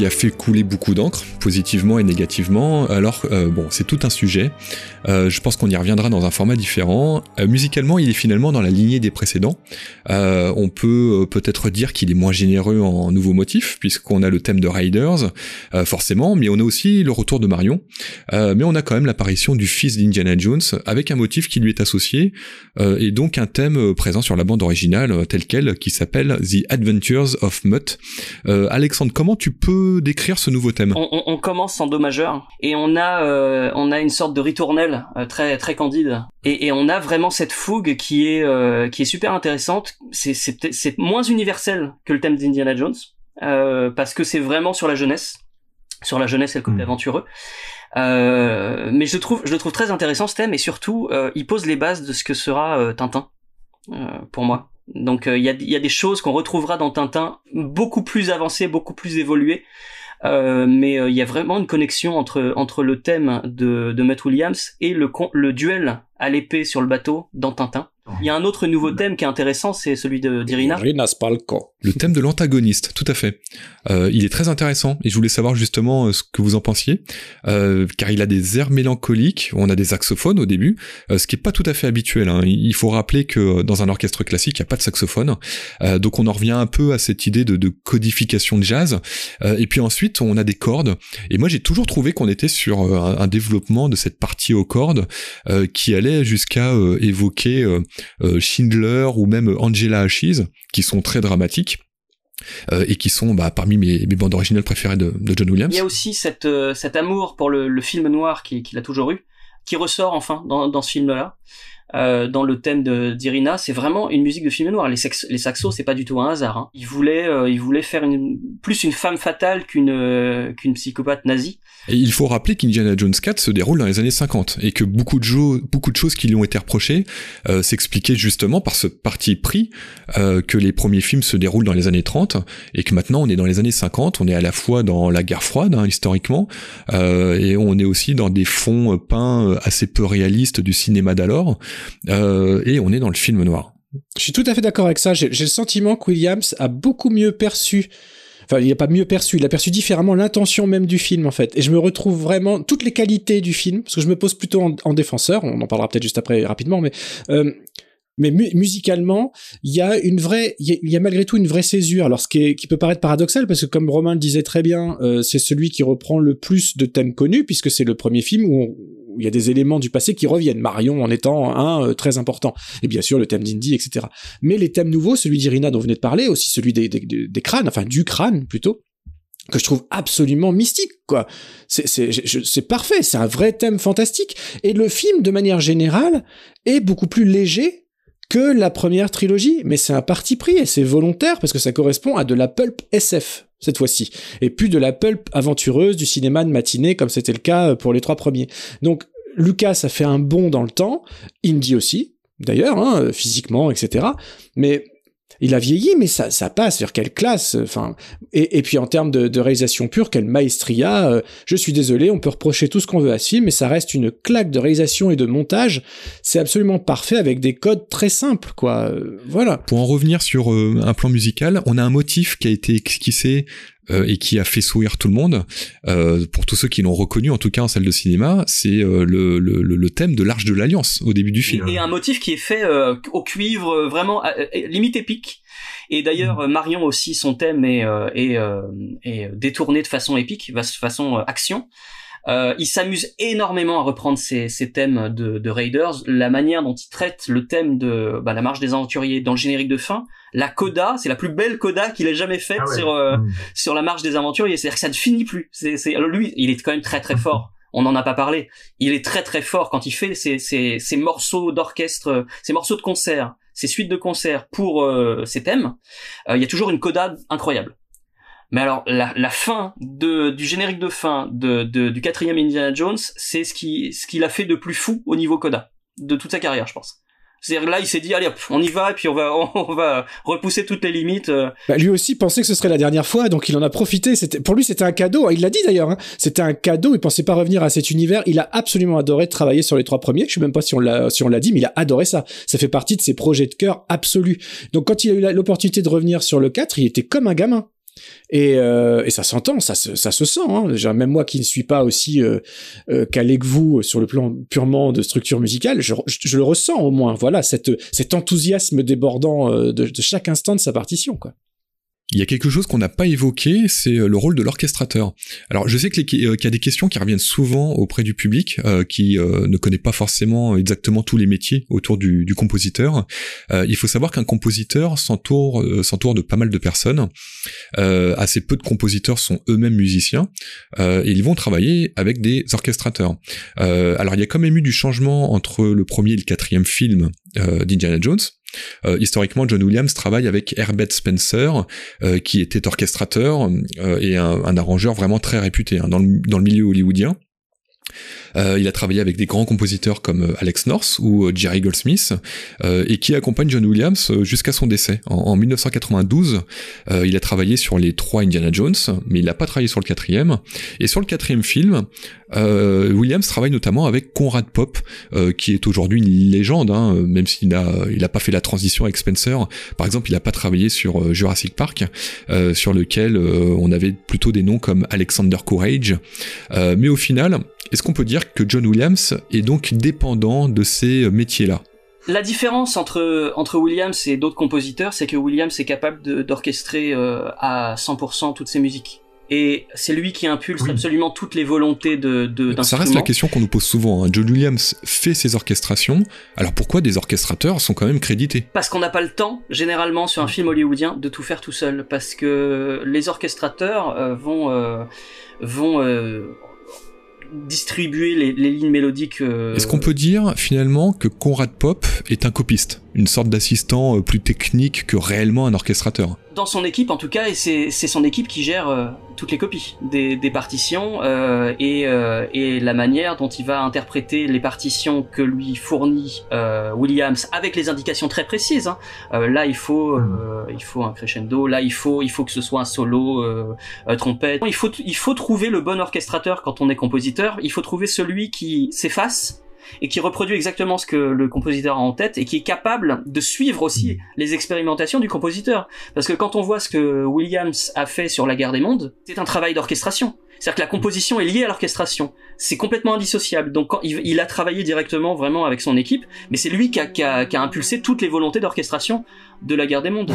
Qui a fait beaucoup d'encre, positivement et négativement. Alors euh, bon, c'est tout un sujet. Euh, je pense qu'on y reviendra dans un format différent. Euh, musicalement, il est finalement dans la lignée des précédents. on peut peut-être dire qu'il est moins généreux en nouveaux motifs puisqu'on a le thème de Riders, forcément, mais on a aussi le retour de Marion. mais on a quand même l'apparition du fils d'Indiana Jones avec un motif qui lui est associé et donc un thème présent sur la bande originale telle quelle qui s'appelle The Adventures of Mutt. Alexandre, comment tu peux décrire ce nouveau thème on, commence en do majeur et on a euh, on a une sorte de ritournelle euh, très très candide et, on a vraiment cette fougue qui est euh, qui est super intéressante. C'est c'est moins universel que le thème d'Indiana Jones parce que c'est vraiment sur la jeunesse, sur la jeunesse et le couple hmm. aventureux. mais je trouve je le trouve très intéressant ce thème et surtout il pose les bases de ce que sera Tintin pour moi. Donc euh, il y, a, y, a, des choses qu'on retrouvera dans Tintin beaucoup plus avancées, beaucoup plus évoluées. Euh, mais euh, il y a vraiment une connexion entre entre le thème de, de Matt Williams et le, le duel à l'épée sur le bateau dans Tintin. Il y a un autre nouveau thème qui est intéressant, c'est celui de d'Irina. Irina Spalko. Le thème de l'antagoniste, tout à fait. Euh, il est très intéressant et je voulais savoir justement euh, ce que vous en pensiez, euh, car il a des airs mélancoliques. On a des saxophones au début, euh, ce qui est pas tout à fait habituel. Hein. Il faut rappeler que dans un orchestre classique, il n'y a pas de saxophone, euh, donc on en revient un peu à cette idée de, de codification de jazz. et puis ensuite, on a des cordes. Et moi, j'ai toujours trouvé qu'on était sur un, un, développement de cette partie aux cordes qui allait jusqu'à évoquer euh, Schindler ou même Angela Ashes, qui sont très dramatiques. et qui sont bah, parmi mes, bandes originales préférées de, John Williams. Il y a aussi cet amour pour le, film noir qu'il a toujours eu, qui ressort enfin dans, dans ce film-là. Euh, dans le thème de d'Irina, c'est vraiment une musique de film noir. Les, les saxos, c'est pas du tout un hasard. Hein. Il voulait, euh, il voulait faire une, plus une femme fatale qu'une euh, qu'une psychopathe nazie. Il faut rappeler qu'Indiana Jones 4 se déroule dans les années 50 et que beaucoup de, beaucoup de choses qui lui ont été reprochées euh, s'expliquaient justement par ce parti pris que les premiers films se déroulent dans les années 30 et que maintenant on est dans les années 50. On est à la fois dans la guerre froide hein, historiquement et on est aussi dans des fonds peints assez peu réalistes du cinéma d'alors. Euh, et on est dans le film noir. Je suis tout à fait d'accord avec ça. J'ai le sentiment que Williams a beaucoup mieux perçu enfin il n'a pas mieux perçu, il a perçu différemment l'intention même du film en fait. Et je me retrouve vraiment toutes les qualités du film, parce que je me pose plutôt en, défenseur, on en parlera peut-être juste après rapidement, mais euh, mais musicalement, il y a une vraie, il y, a malgré tout une vraie césure. Alors ce qui, peut paraître paradoxal, parce que comme Romain le disait très bien, euh, c'est celui qui reprend le plus de thèmes connus, puisque c'est le premier film où, il y a des éléments du passé qui reviennent. Marion en étant un euh, très important, et bien sûr le thème d'Indy, etc. Mais les thèmes nouveaux, celui d'Irina dont vous venez de parler, aussi celui des, des, des crânes, enfin du crâne plutôt, que je trouve absolument mystique, quoi. C'est parfait, c'est un vrai thème fantastique. Et le film, de manière générale, est beaucoup plus léger que la première trilogie, mais c'est un parti pris et c'est volontaire parce que ça correspond à de la pulp SF cette fois-ci, et plus de la pulp aventureuse du cinéma de matinée comme c'était le cas pour les trois premiers. Donc Lucas a fait un bond dans le temps, Indy aussi, d'ailleurs, hein, physiquement, etc. Mais il a vieilli, mais ça, ça passe. Vers quelle classe Enfin, et, puis en termes de, réalisation pure, quelle maestria euh, Je suis désolé, on peut reprocher tout ce qu'on veut à ce film, mais ça reste une claque de réalisation et de montage. C'est absolument parfait avec des codes très simples, quoi. Euh, voilà. Pour en revenir sur euh, un plan musical, on a un motif qui a été esquissé euh, et qui a fait sourire tout le monde. Euh, pour tous ceux qui l'ont reconnu, en tout cas en salle de cinéma, c'est euh, le, le, le, thème de l'Arche de l'Alliance au début du film. Et, un motif qui est fait au cuivre, vraiment limite épique. Et d'ailleurs, mm. Marion aussi, son thème est, est, est détourné de façon épique, de façon action. Euh, il s'amuse énormément à reprendre ces, ces thèmes de, de, Raiders, la manière dont il traite le thème de bah, la marche des aventuriers dans le générique de fin. La coda, c'est la plus belle coda qu'il ait jamais faite ah sur euh, mmh. sur la marche des aventuriers. C'est-à-dire que ça ne finit plus. C'est, c'est lui, il est quand même très très fort. On n'en a pas parlé. Il est très très fort quand il fait ces, ces, ces morceaux d'orchestre, ces morceaux de concert, ces suites de concert pour euh, ces thèmes. Euh, il y a toujours une coda incroyable. Mais alors la, la fin de, du générique de fin de, de du quatrième Indiana Jones, c'est ce qui ce qu'il a fait de plus fou au niveau coda de toute sa carrière, je pense. C'est-à-dire là, il s'est dit allez hop, on y va et puis on va on va repousser toutes les limites. Euh. Bah, lui aussi pensait que ce serait la dernière fois, donc il en a profité. C'était pour lui c'était un cadeau. Il l'a dit d'ailleurs. Hein. C'était un cadeau. Il pensait pas revenir à cet univers. Il a absolument adoré travailler sur les trois premiers. Je sais même pas si on l'a si on l'a dit, mais il a adoré ça. Ça fait partie de ses projets de cœur absolus. Donc quand il a eu l'opportunité de revenir sur le 4, il était comme un gamin. Et, euh, et ça s'entend, ça se, ça se sent. Hein. Déjà, même moi qui ne suis pas aussi euh, euh, calé que vous sur le plan purement de structure musicale, je, le ressens au moins. Voilà, cet enthousiasme débordant de, de chaque instant de sa partition. Quoi. Il y a quelque chose qu'on n'a pas évoqué, c'est euh, le rôle de l'orchestrateur. Alors je sais euh, qu'il y a des questions qui reviennent souvent auprès du public, euh, qui ne connaît pas forcément exactement tous les métiers autour du, compositeur. il faut savoir qu'un compositeur s'entoure s'entoure de pas mal de personnes. assez peu de compositeurs sont eux-mêmes musiciens, et ils vont travailler avec des orchestrateurs. alors il y a quand même eu du changement entre le premier et le quatrième film d'Indiana Jones. Euh, historiquement, John Williams travaille avec Herbert Spencer, euh, qui était orchestrateur euh, et un, arrangeur vraiment très réputé hein, dans, le, dans le milieu hollywoodien. Euh, il a travaillé avec des grands compositeurs comme euh, Alex North ou euh, Jerry Goldsmith, et qui accompagne John Williams jusqu'à son décès. En, 1992, il a travaillé sur les trois Indiana Jones, mais il n'a pas travaillé sur le quatrième. Et sur le quatrième film, Williams travaille notamment avec Conrad Pop, qui est aujourd'hui une légende, hein, même s'il a, il a pas fait la transition avec Spencer. Par exemple, il n'a pas travaillé sur Jurassic Park, sur lequel on avait plutôt des noms comme Alexander Courage. mais au final, est-ce qu'on peut dire que John Williams est donc dépendant de ces métiers-là? La différence entre entre Williams et d'autres compositeurs, c'est que Williams est capable d'orchestrer euh, à 100% toutes ses musiques. et c'est lui qui impulse absolument toutes les volontés de, de Ça reste la question qu'on nous pose souvent. Hein. John Williams fait ses orchestrations, alors pourquoi des orchestrateurs sont quand même crédités? Parce qu'on n'a pas le temps, généralement sur un film hollywoodien, de tout faire tout seul, parce que les orchestrateurs euh, vont euh, vont distribuer les, lignes mélodiques. Est-ce qu'on peut dire finalement que Conrad Pop est un copiste, une sorte d'assistant plus technique que réellement un orchestrateur dans son équipe en tout cas, et c'est son équipe qui gère euh, toutes les copies des, des partitions euh, et, euh, et, la manière dont il va interpréter les partitions que lui fournit euh, Williams avec les indications très précises. Hein. Euh, là, il faut, hmm. il faut un crescendo. Là, il faut, il faut que ce soit un solo trompette. Il faut, il faut trouver le bon orchestrateur quand on est compositeur. Il faut trouver celui qui s'efface et qui reproduit exactement ce que le compositeur a en tête et qui est capable de suivre aussi les expérimentations du compositeur. Parce que quand on voit ce que Williams a fait sur La guerre des mondes, c'est un travail d'orchestration. C'est-à-dire que la composition est liée à l'orchestration. C'est complètement indissociable. Donc quand il, a travaillé directement vraiment avec son équipe, mais c'est lui qui a, qui a impulsé toutes les volontés d'orchestration de La guerre des mondes.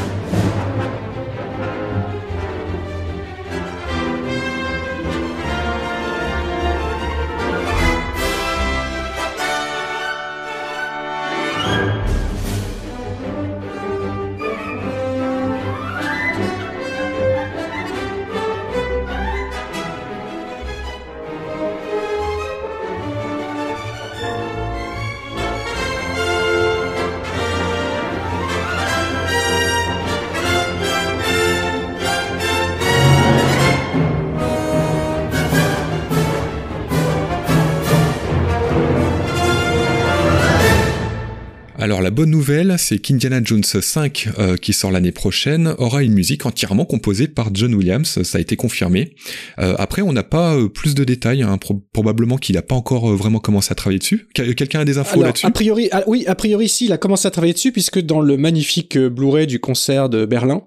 Bonne nouvelle, c'est qu'Indiana Jones 5, euh, qui sort l'année prochaine, aura une musique entièrement composée par John Williams, ça a été confirmé. Euh, après, on n'a pas euh, plus de détails, hein, probablement qu'il n'a pas encore vraiment commencé à travailler dessus. Quelqu'un a des infos là-dessus? A priori, ah, oui, a priori, si, il a commencé à travailler dessus, puisque dans le magnifique Blu-ray du concert de Berlin,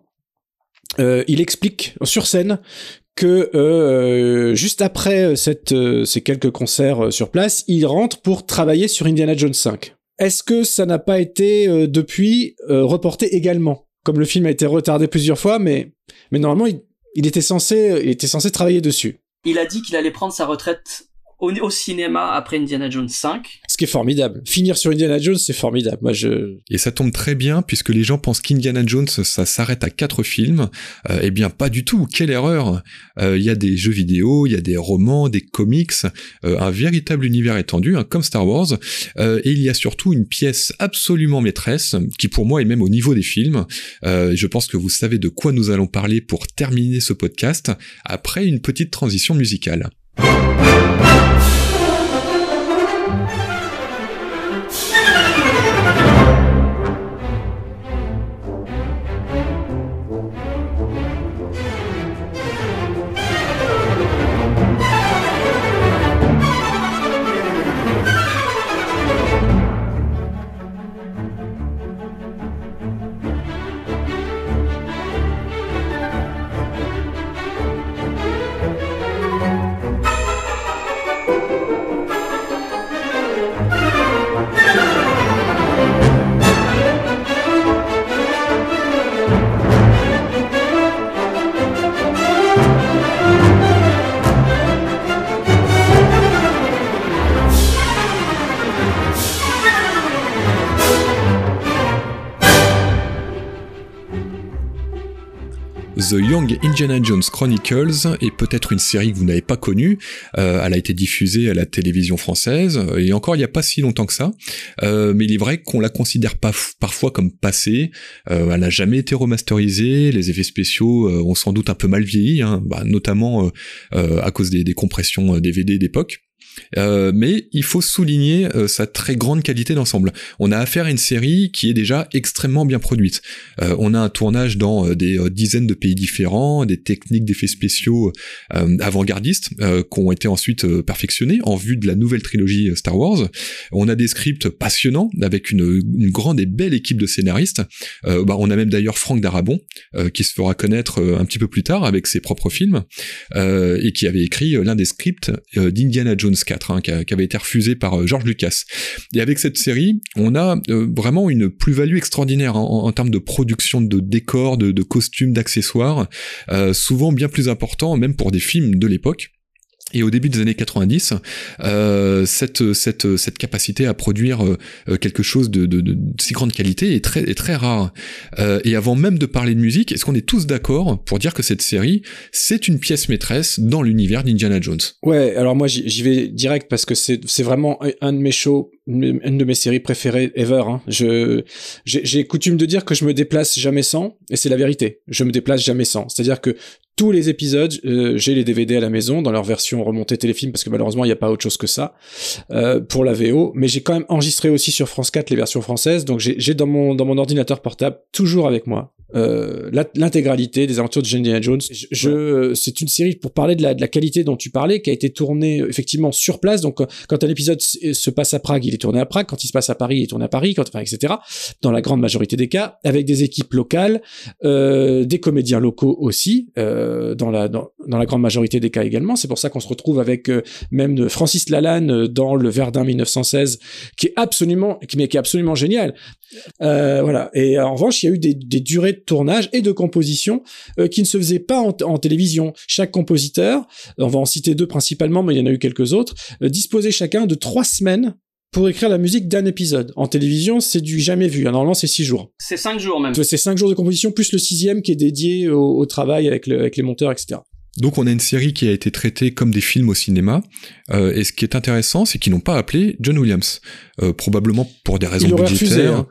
il explique sur scène que juste après cette, ces quelques concerts sur place, il rentre pour travailler sur Indiana Jones 5. Est-ce que ça n'a pas été euh, depuis euh, reporté également? Comme le film a été retardé plusieurs fois, mais, mais normalement, il, était censé, il était censé travailler dessus. Il a dit qu'il allait prendre sa retraite au, cinéma après Indiana Jones 5. Ce qui est formidable. Finir sur Indiana Jones, c'est formidable. Moi, je... Et ça tombe très bien puisque les gens pensent qu'Indiana Jones, ça s'arrête à quatre films. Euh, eh bien, pas du tout. Quelle erreur. Euh, il y a des jeux vidéo, il y a des romans, des comics, euh, un véritable univers étendu, hein, comme Star Wars. et il y a surtout une pièce absolument maîtresse qui, pour moi, est même au niveau des films. je pense que vous savez de quoi nous allons parler pour terminer ce podcast après une petite transition musicale. The Young Indiana Jones Chronicles est peut-être une série que vous n'avez pas connue. Euh, elle a été diffusée à la télévision française et encore il n'y a pas si longtemps que ça. Euh, mais il est vrai qu'on la considère parfois comme passée. Euh, elle n'a jamais été remasterisée. Les effets spéciaux ont sans doute un peu mal vieilli, hein, bah, notamment à cause des compressions DVD d'époque. Euh, mais il faut souligner euh, sa très grande qualité d'ensemble. On a affaire à une série qui est déjà extrêmement bien produite. Euh, on a un tournage dans des dizaines de pays différents, des techniques d'effets spéciaux avant-gardistes qui ont été ensuite perfectionnées en vue de la nouvelle trilogie Star Wars. On a des scripts passionnants avec une, une grande et belle équipe de scénaristes. Bah, on a même d'ailleurs Franck Darabon qui se fera connaître un petit peu plus tard avec ses propres films et qui avait écrit l'un des scripts d'Indiana Jones Jones 4, hein, qui, avait été refusé par George Lucas. Et avec cette série, on a vraiment une plus-value extraordinaire en, termes de production de décors, de, de costumes, d'accessoires, souvent bien plus important même pour des films de l'époque. Et au début des années 90, euh, cette, cette, cette capacité à produire euh, quelque chose de, de, de, si grande qualité est très, est très rare. Euh, et avant même de parler de musique, est-ce qu'on est tous d'accord pour dire que cette série, c'est une pièce maîtresse dans l'univers d'Indiana Jones? Ouais, alors moi j'y vais direct parce que c'est vraiment un de mes shows, une de mes séries préférées ever. Hein. J'ai coutume de dire que je me déplace jamais sans, et c'est la vérité. Je me déplace jamais sans. C'est-à-dire que tous les épisodes, euh, j'ai les DVD à la maison dans leur version remontée téléfilm parce que malheureusement il n'y a pas autre chose que ça euh, pour la VO. Mais j'ai quand même enregistré aussi sur France 4 les versions françaises, donc j'ai dans mon dans mon ordinateur portable toujours avec moi euh, l'intégralité des aventures de Indiana Jones. Je, c'est une série pour parler de la, de la qualité dont tu parlais, qui a été tournée effectivement sur place. Donc, quand un épisode se passe à Prague, il est tourné à Prague. Quand il se passe à Paris, il est tourné à Paris, quand, enfin, etc. Dans la grande majorité des cas, avec des équipes locales, euh, des comédiens locaux aussi, euh, dans la dans, dans, la grande majorité des cas également. C'est pour ça qu'on se retrouve avec euh, même Francis Lalanne euh, dans le Verdun 1916, qui est absolument, qui, mais qui est absolument génial. Euh, voilà. Et en revanche, il y a eu des, des durées de tournage et de composition euh, qui ne se faisaient pas en, en, télévision. Chaque compositeur, on va en citer deux principalement, mais il y en a eu quelques autres, euh, disposait chacun de trois semaines pour écrire la musique d'un épisode. En télévision, c'est du jamais vu. Normalement, c'est six jours. C'est cinq jours même. C'est cinq jours de composition plus le sixième qui est dédié au, au travail avec, le, avec les monteurs, etc. Donc on a une série qui a été traitée comme des films au cinéma, euh, et ce qui est intéressant, c'est qu'ils n'ont pas appelé John Williams, euh, probablement pour des raisons budgétaires. Refusé, hein.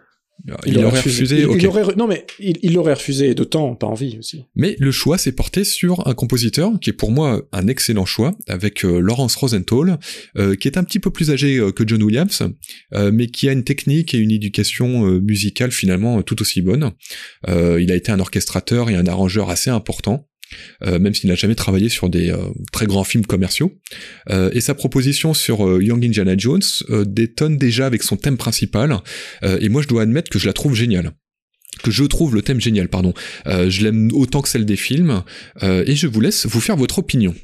Il, aurait refusé. il, aurait, non mais il, l'aurait refusé de temps, pas envie aussi. Mais le choix s'est porté sur un compositeur qui est pour moi un excellent choix, avec euh, Lawrence Rosenthal, euh, qui est un petit peu plus âgé euh, que John Williams, mais qui a une technique et une éducation musicale finalement tout aussi bonne. il a été un orchestrateur et un arrangeur assez important. Euh, même s'il n'a jamais travaillé sur des euh, très grands films commerciaux. Euh, et sa proposition sur Young Indiana Jones détonne déjà avec son thème principal, et moi je dois admettre que je la trouve géniale que je trouve le thème génial, pardon. je l'aime autant que celle des films, et je vous laisse vous faire votre opinion.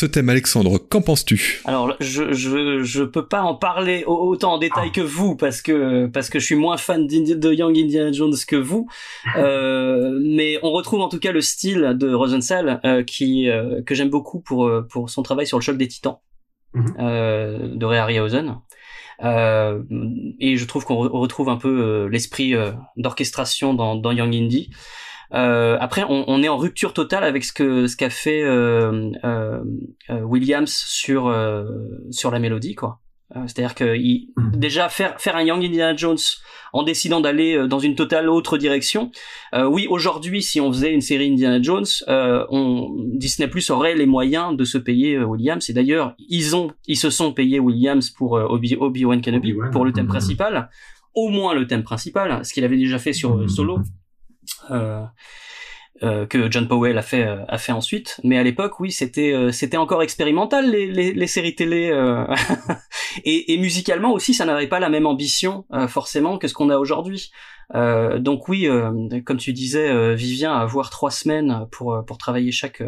Ce thème, Alexandre, qu'en penses-tu? Alors, je, je je peux pas en parler autant en détail que vous parce que parce que je suis moins fan de Young Indiana Jones que vous, euh, mais on retrouve en tout cas le style de Rosenthal euh, qui euh, que j'aime beaucoup pour pour son travail sur le choc des Titans mhm. euh, de Ray Harryhausen. Euh, et je trouve qu'on retrouve un peu l'esprit d'orchestration dans, dans Young Indy. Euh, après, on, on, est en rupture totale avec ce que ce qu'a fait euh, euh, euh Williams sur sur la mélodie, quoi. C'est-à-dire que il, mm. déjà faire faire un Young Indiana Jones en décidant d'aller dans une totale autre direction. oui, aujourd'hui, si on faisait une série Indiana Jones, on, Disney Plus aurait les moyens de se payer Williams. Et d'ailleurs, ils ont, ils se sont payés Williams pour Obi, Obi Wan Kenobi pour le thème mm. principal, au moins le thème principal, ce qu'il avait déjà fait sur mm. Solo. Euh, euh, que John Powell a fait euh, a fait ensuite. Mais à l'époque oui c'était c'était encore expérimental les, les, les séries télé et, et, musicalement aussi ça n'avait pas la même ambition forcément que ce qu'on a aujourd'hui. Donc oui comme tu disais Vivien avoir trois semaines pour pour travailler chaque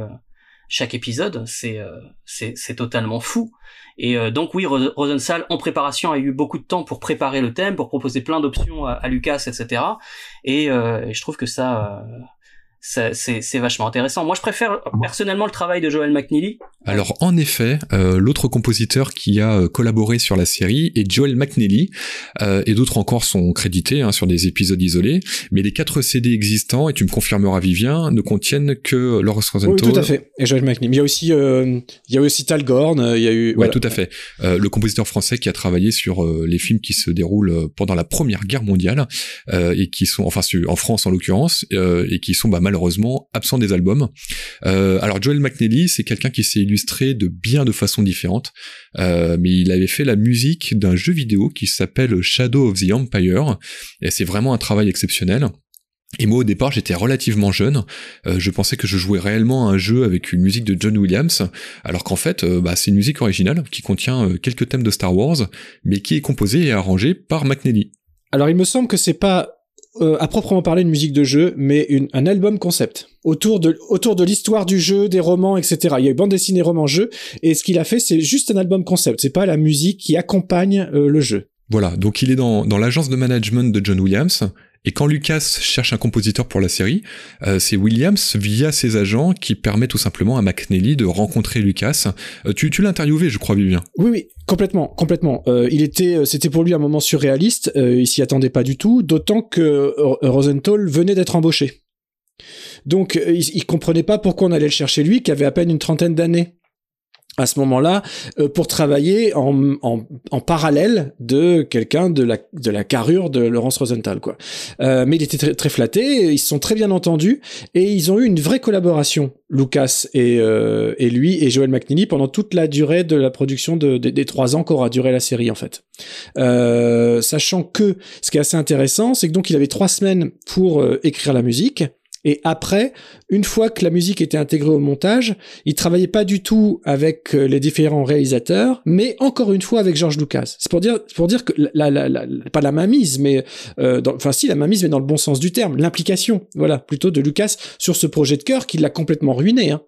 chaque épisode, c'est c'est totalement fou. Et donc oui, Rosenthal en préparation a eu beaucoup de temps pour préparer le thème, pour proposer plein d'options à, Lucas, etc. Et, et, je trouve que ça c'est vachement intéressant. Moi, je préfère personnellement le travail de Joel McNeely. Alors, en effet, euh, l'autre compositeur qui a euh, collaboré sur la série est Joel McNeely, euh, et d'autres encore sont crédités hein, sur des épisodes isolés. Mais les quatre CD existants, et tu me confirmeras Vivien, ne contiennent que Laurence Rosenthal. Oui, tout à fait. Et Joel McNeely. Mais il y a aussi, euh, il y a aussi Tal Gorn. Il y a eu. Ouais, tout à fait. le compositeur français qui a travaillé sur les films qui se déroulent pendant la Première Guerre mondiale et qui sont, enfin, en France en l'occurrence, et qui sont bah, malheureusement absent des albums. Euh, alors Joel McNeely, c'est quelqu'un qui s'est illustré de bien de façons différentes, euh, mais il avait fait la musique d'un jeu vidéo qui s'appelle Shadow of the Empire, et c'est vraiment un travail exceptionnel. Et moi au départ j'étais relativement jeune, euh, je pensais que je jouais réellement à un jeu avec une musique de John Williams, alors qu'en fait bah, c'est une musique originale qui contient quelques thèmes de Star Wars, mais qui est composée et arrangée par McNeely. Alors il me semble que c'est pas euh, à proprement parler une musique de jeu, mais une, un album concept autour de autour de l'histoire du jeu, des romans, etc. Il y a eu bande dessinée, roman, jeu, et ce qu'il a fait, c'est juste un album concept. C'est pas la musique qui accompagne euh, le jeu. Voilà, donc il est dans, dans l'agence de management de John Williams, et quand Lucas cherche un compositeur pour la série, euh, c'est Williams, via ses agents, qui permet tout simplement à McNally de rencontrer Lucas. Euh, tu, l'as interviewé, je crois, bien. Oui, oui, complètement, complètement. Euh, c'était pour lui un moment surréaliste. il s'y attendait pas du tout, d'autant que Rosenthal venait d'être embauché. Donc, il, il comprenait pas pourquoi on allait le chercher lui, qui avait à peine une trentaine d'années à ce moment-là euh, pour travailler en, en, en, parallèle de quelqu'un de la, de la carrure de Laurence Rosenthal quoi. Euh, mais il était très, très, flatté, ils se sont très bien entendus et ils ont eu une vraie collaboration, Lucas et, euh, et lui et Joel McNeely pendant toute la durée de la production de, des trois ans qu'aura duré la série en fait. Euh, sachant que ce qui est assez intéressant, c'est que donc il avait trois semaines pour euh, écrire la musique et après, une fois que la musique était intégrée au montage, il travaillait pas du tout avec euh, les différents réalisateurs, mais encore une fois avec George Lucas. C'est pour dire, pour dire que la, la, la, pas la mainmise, mais euh, enfin si la mainmise, mais dans le bon sens du terme, l'implication, voilà, plutôt de Lucas sur ce projet de cœur qui l'a complètement ruiné. Hein.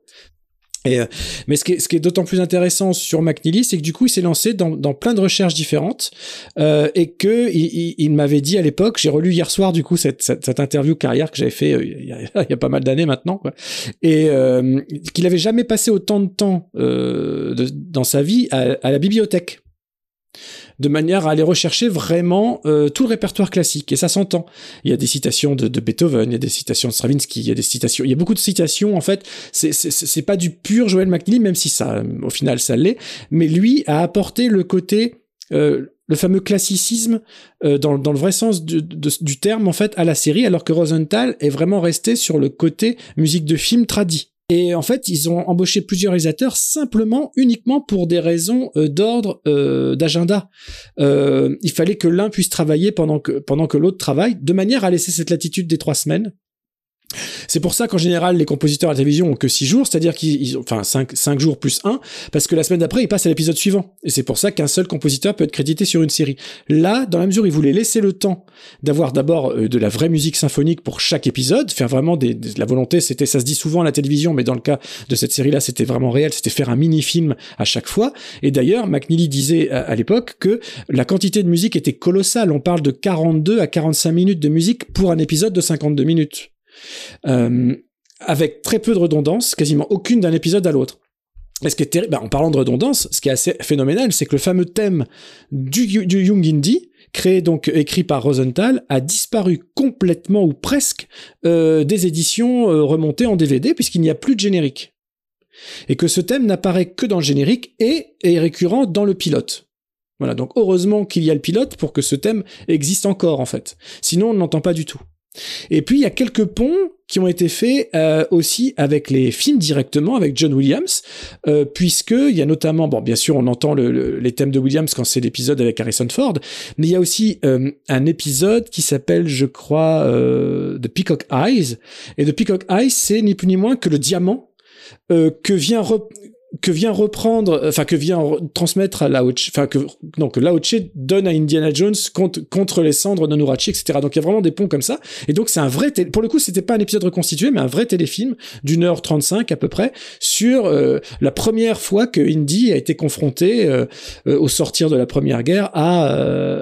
Et, euh, mais ce qui est, ce qui est d'autant plus intéressant sur McNeely, c'est que du coup, il s'est lancé dans, dans, plein de recherches différentes euh, et que il, il, m'avait dit à l'époque, j'ai relu hier soir du coup cette, cette, cette interview carrière que j'avais fait euh, il, y a, il, y a, pas mal d'années maintenant, quoi, et euh, qu'il avait jamais passé autant de temps euh, de, dans sa vie à, à la bibliothèque de manière à aller rechercher vraiment euh, tout le répertoire classique. Et ça s'entend. Il y a des citations de, Beethoven, il y a des citations de Stravinsky, il y a des citations, il y a beaucoup de citations. En fait, c'est pas du pur Joël McNeely, même si ça, au final, ça l'est. Mais lui a apporté le côté euh, le fameux classicisme euh, dans, dans, le vrai sens du, du terme en fait à la série, alors que Rosenthal est vraiment resté sur le côté musique de film tradit. Et en fait, ils ont embauché plusieurs réalisateurs simplement, uniquement pour des raisons euh, d'ordre euh, d'agenda. Euh, il fallait que l'un puisse travailler pendant que pendant que l'autre travaille, de manière à laisser cette latitude des trois semaines c'est pour ça qu'en général, les compositeurs à la télévision ont que 6 jours, c'est-à-dire qu'ils ont, enfin, 5, 5 jours plus 1, parce que la semaine d'après, ils passent à l'épisode suivant. Et c'est pour ça qu'un seul compositeur peut être crédité sur une série. Là, dans la mesure où ils voulaient laisser le temps d'avoir d'abord euh, de la vraie musique symphonique pour chaque épisode, faire vraiment des, la volonté, c'était, ça se dit souvent à la télévision, mais dans le cas de cette série-là, c'était vraiment réel, c'était faire un mini-film à chaque fois. Et d'ailleurs, McNeely disait à, à l'époque que la quantité de musique était colossale. On parle de 42 à 45 minutes de musique pour un épisode de 52 minutes. Euh, avec très peu de redondance, quasiment aucune d'un épisode à l'autre. Et ce qui est terrible, bah, en parlant de redondance, ce qui est assez phénoménal, c'est que le fameux thème du, du Young Indie, créé donc écrit par Rosenthal, a disparu complètement ou presque euh, des éditions euh, remontées en DVD puisqu'il n'y a plus de générique. Et que ce thème n'apparaît que dans le générique et est récurrent dans le pilote. Voilà, donc heureusement qu'il y a le pilote pour que ce thème existe encore en fait. Sinon on ne l'entend pas du tout. Et puis il y a quelques ponts qui ont été faits euh, aussi avec les films directement avec John Williams, euh, puisque il y a notamment, bon bien sûr on entend le, les thèmes de Williams quand c'est l'épisode avec Harrison Ford, mais il y a aussi euh, un épisode qui s'appelle, je crois, The Peacock Eyes, et The Peacock Eyes c'est ni plus ni moins que le diamant que vient que vient reprendre, enfin que vient transmettre à Laoche, enfin que non que donne à Indiana Jones contre les cendres de Nurachi, etc. Donc il y a vraiment des ponts comme ça. Et donc c'est un vrai, pour le coup c'était pas un épisode reconstitué, mais un vrai téléfilm d'une heure 35 à peu près sur euh, la première fois que Indy a été confronté euh, euh, au sortir de la première guerre à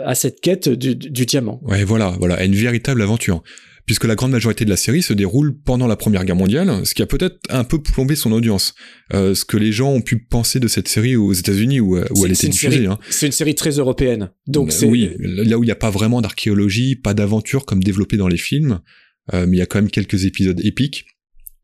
à cette quête du, du diamant. Ouais voilà voilà une véritable aventure puisque la grande majorité de la série se déroule pendant la Première Guerre mondiale, ce qui a peut-être un peu plombé son audience. Euh, ce que les gens ont pu penser de cette série aux États-Unis où, euh, où elle était diffusée. Hein. C'est une série très européenne. Donc euh, c'est oui, là où il n'y a pas vraiment d'archéologie, pas d'aventure comme développé dans les films, euh, mais il y a quand même quelques épisodes épiques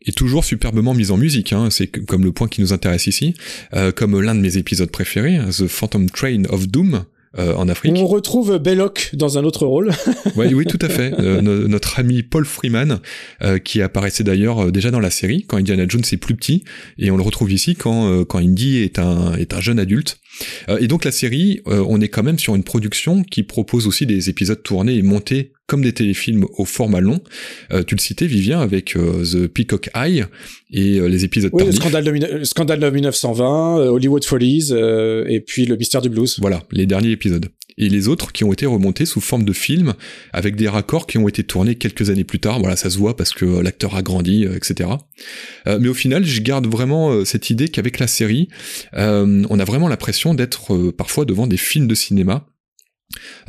et toujours superbement mis en musique, hein, c'est comme le point qui nous intéresse ici, euh, comme l'un de mes épisodes préférés, The Phantom Train of Doom, euh, en Afrique. On retrouve Belloc dans un autre rôle. ouais, oui, tout à fait. Euh, notre ami Paul Freeman, euh, qui apparaissait d'ailleurs déjà dans la série quand Indiana Jones est plus petit, et on le retrouve ici quand quand Indy est un est un jeune adulte. et donc la série, on est quand même sur une production qui propose aussi des épisodes tournés et montés comme des téléfilms au format long. Euh, tu le citais, Vivien, avec euh, The Peacock Eye et euh, les épisodes oui, le scandale de, scandale de 1920, Hollywood Follies et puis Le Mystère du Blues. Voilà, les derniers épisodes. Et les autres qui ont été remontés sous forme de films avec des raccords qui ont été tournés quelques années plus tard. Voilà, ça se voit parce que l'acteur a grandi, etc. mais au final, je garde vraiment cette idée qu'avec la série, on a vraiment l'impression d'être parfois devant des films de cinéma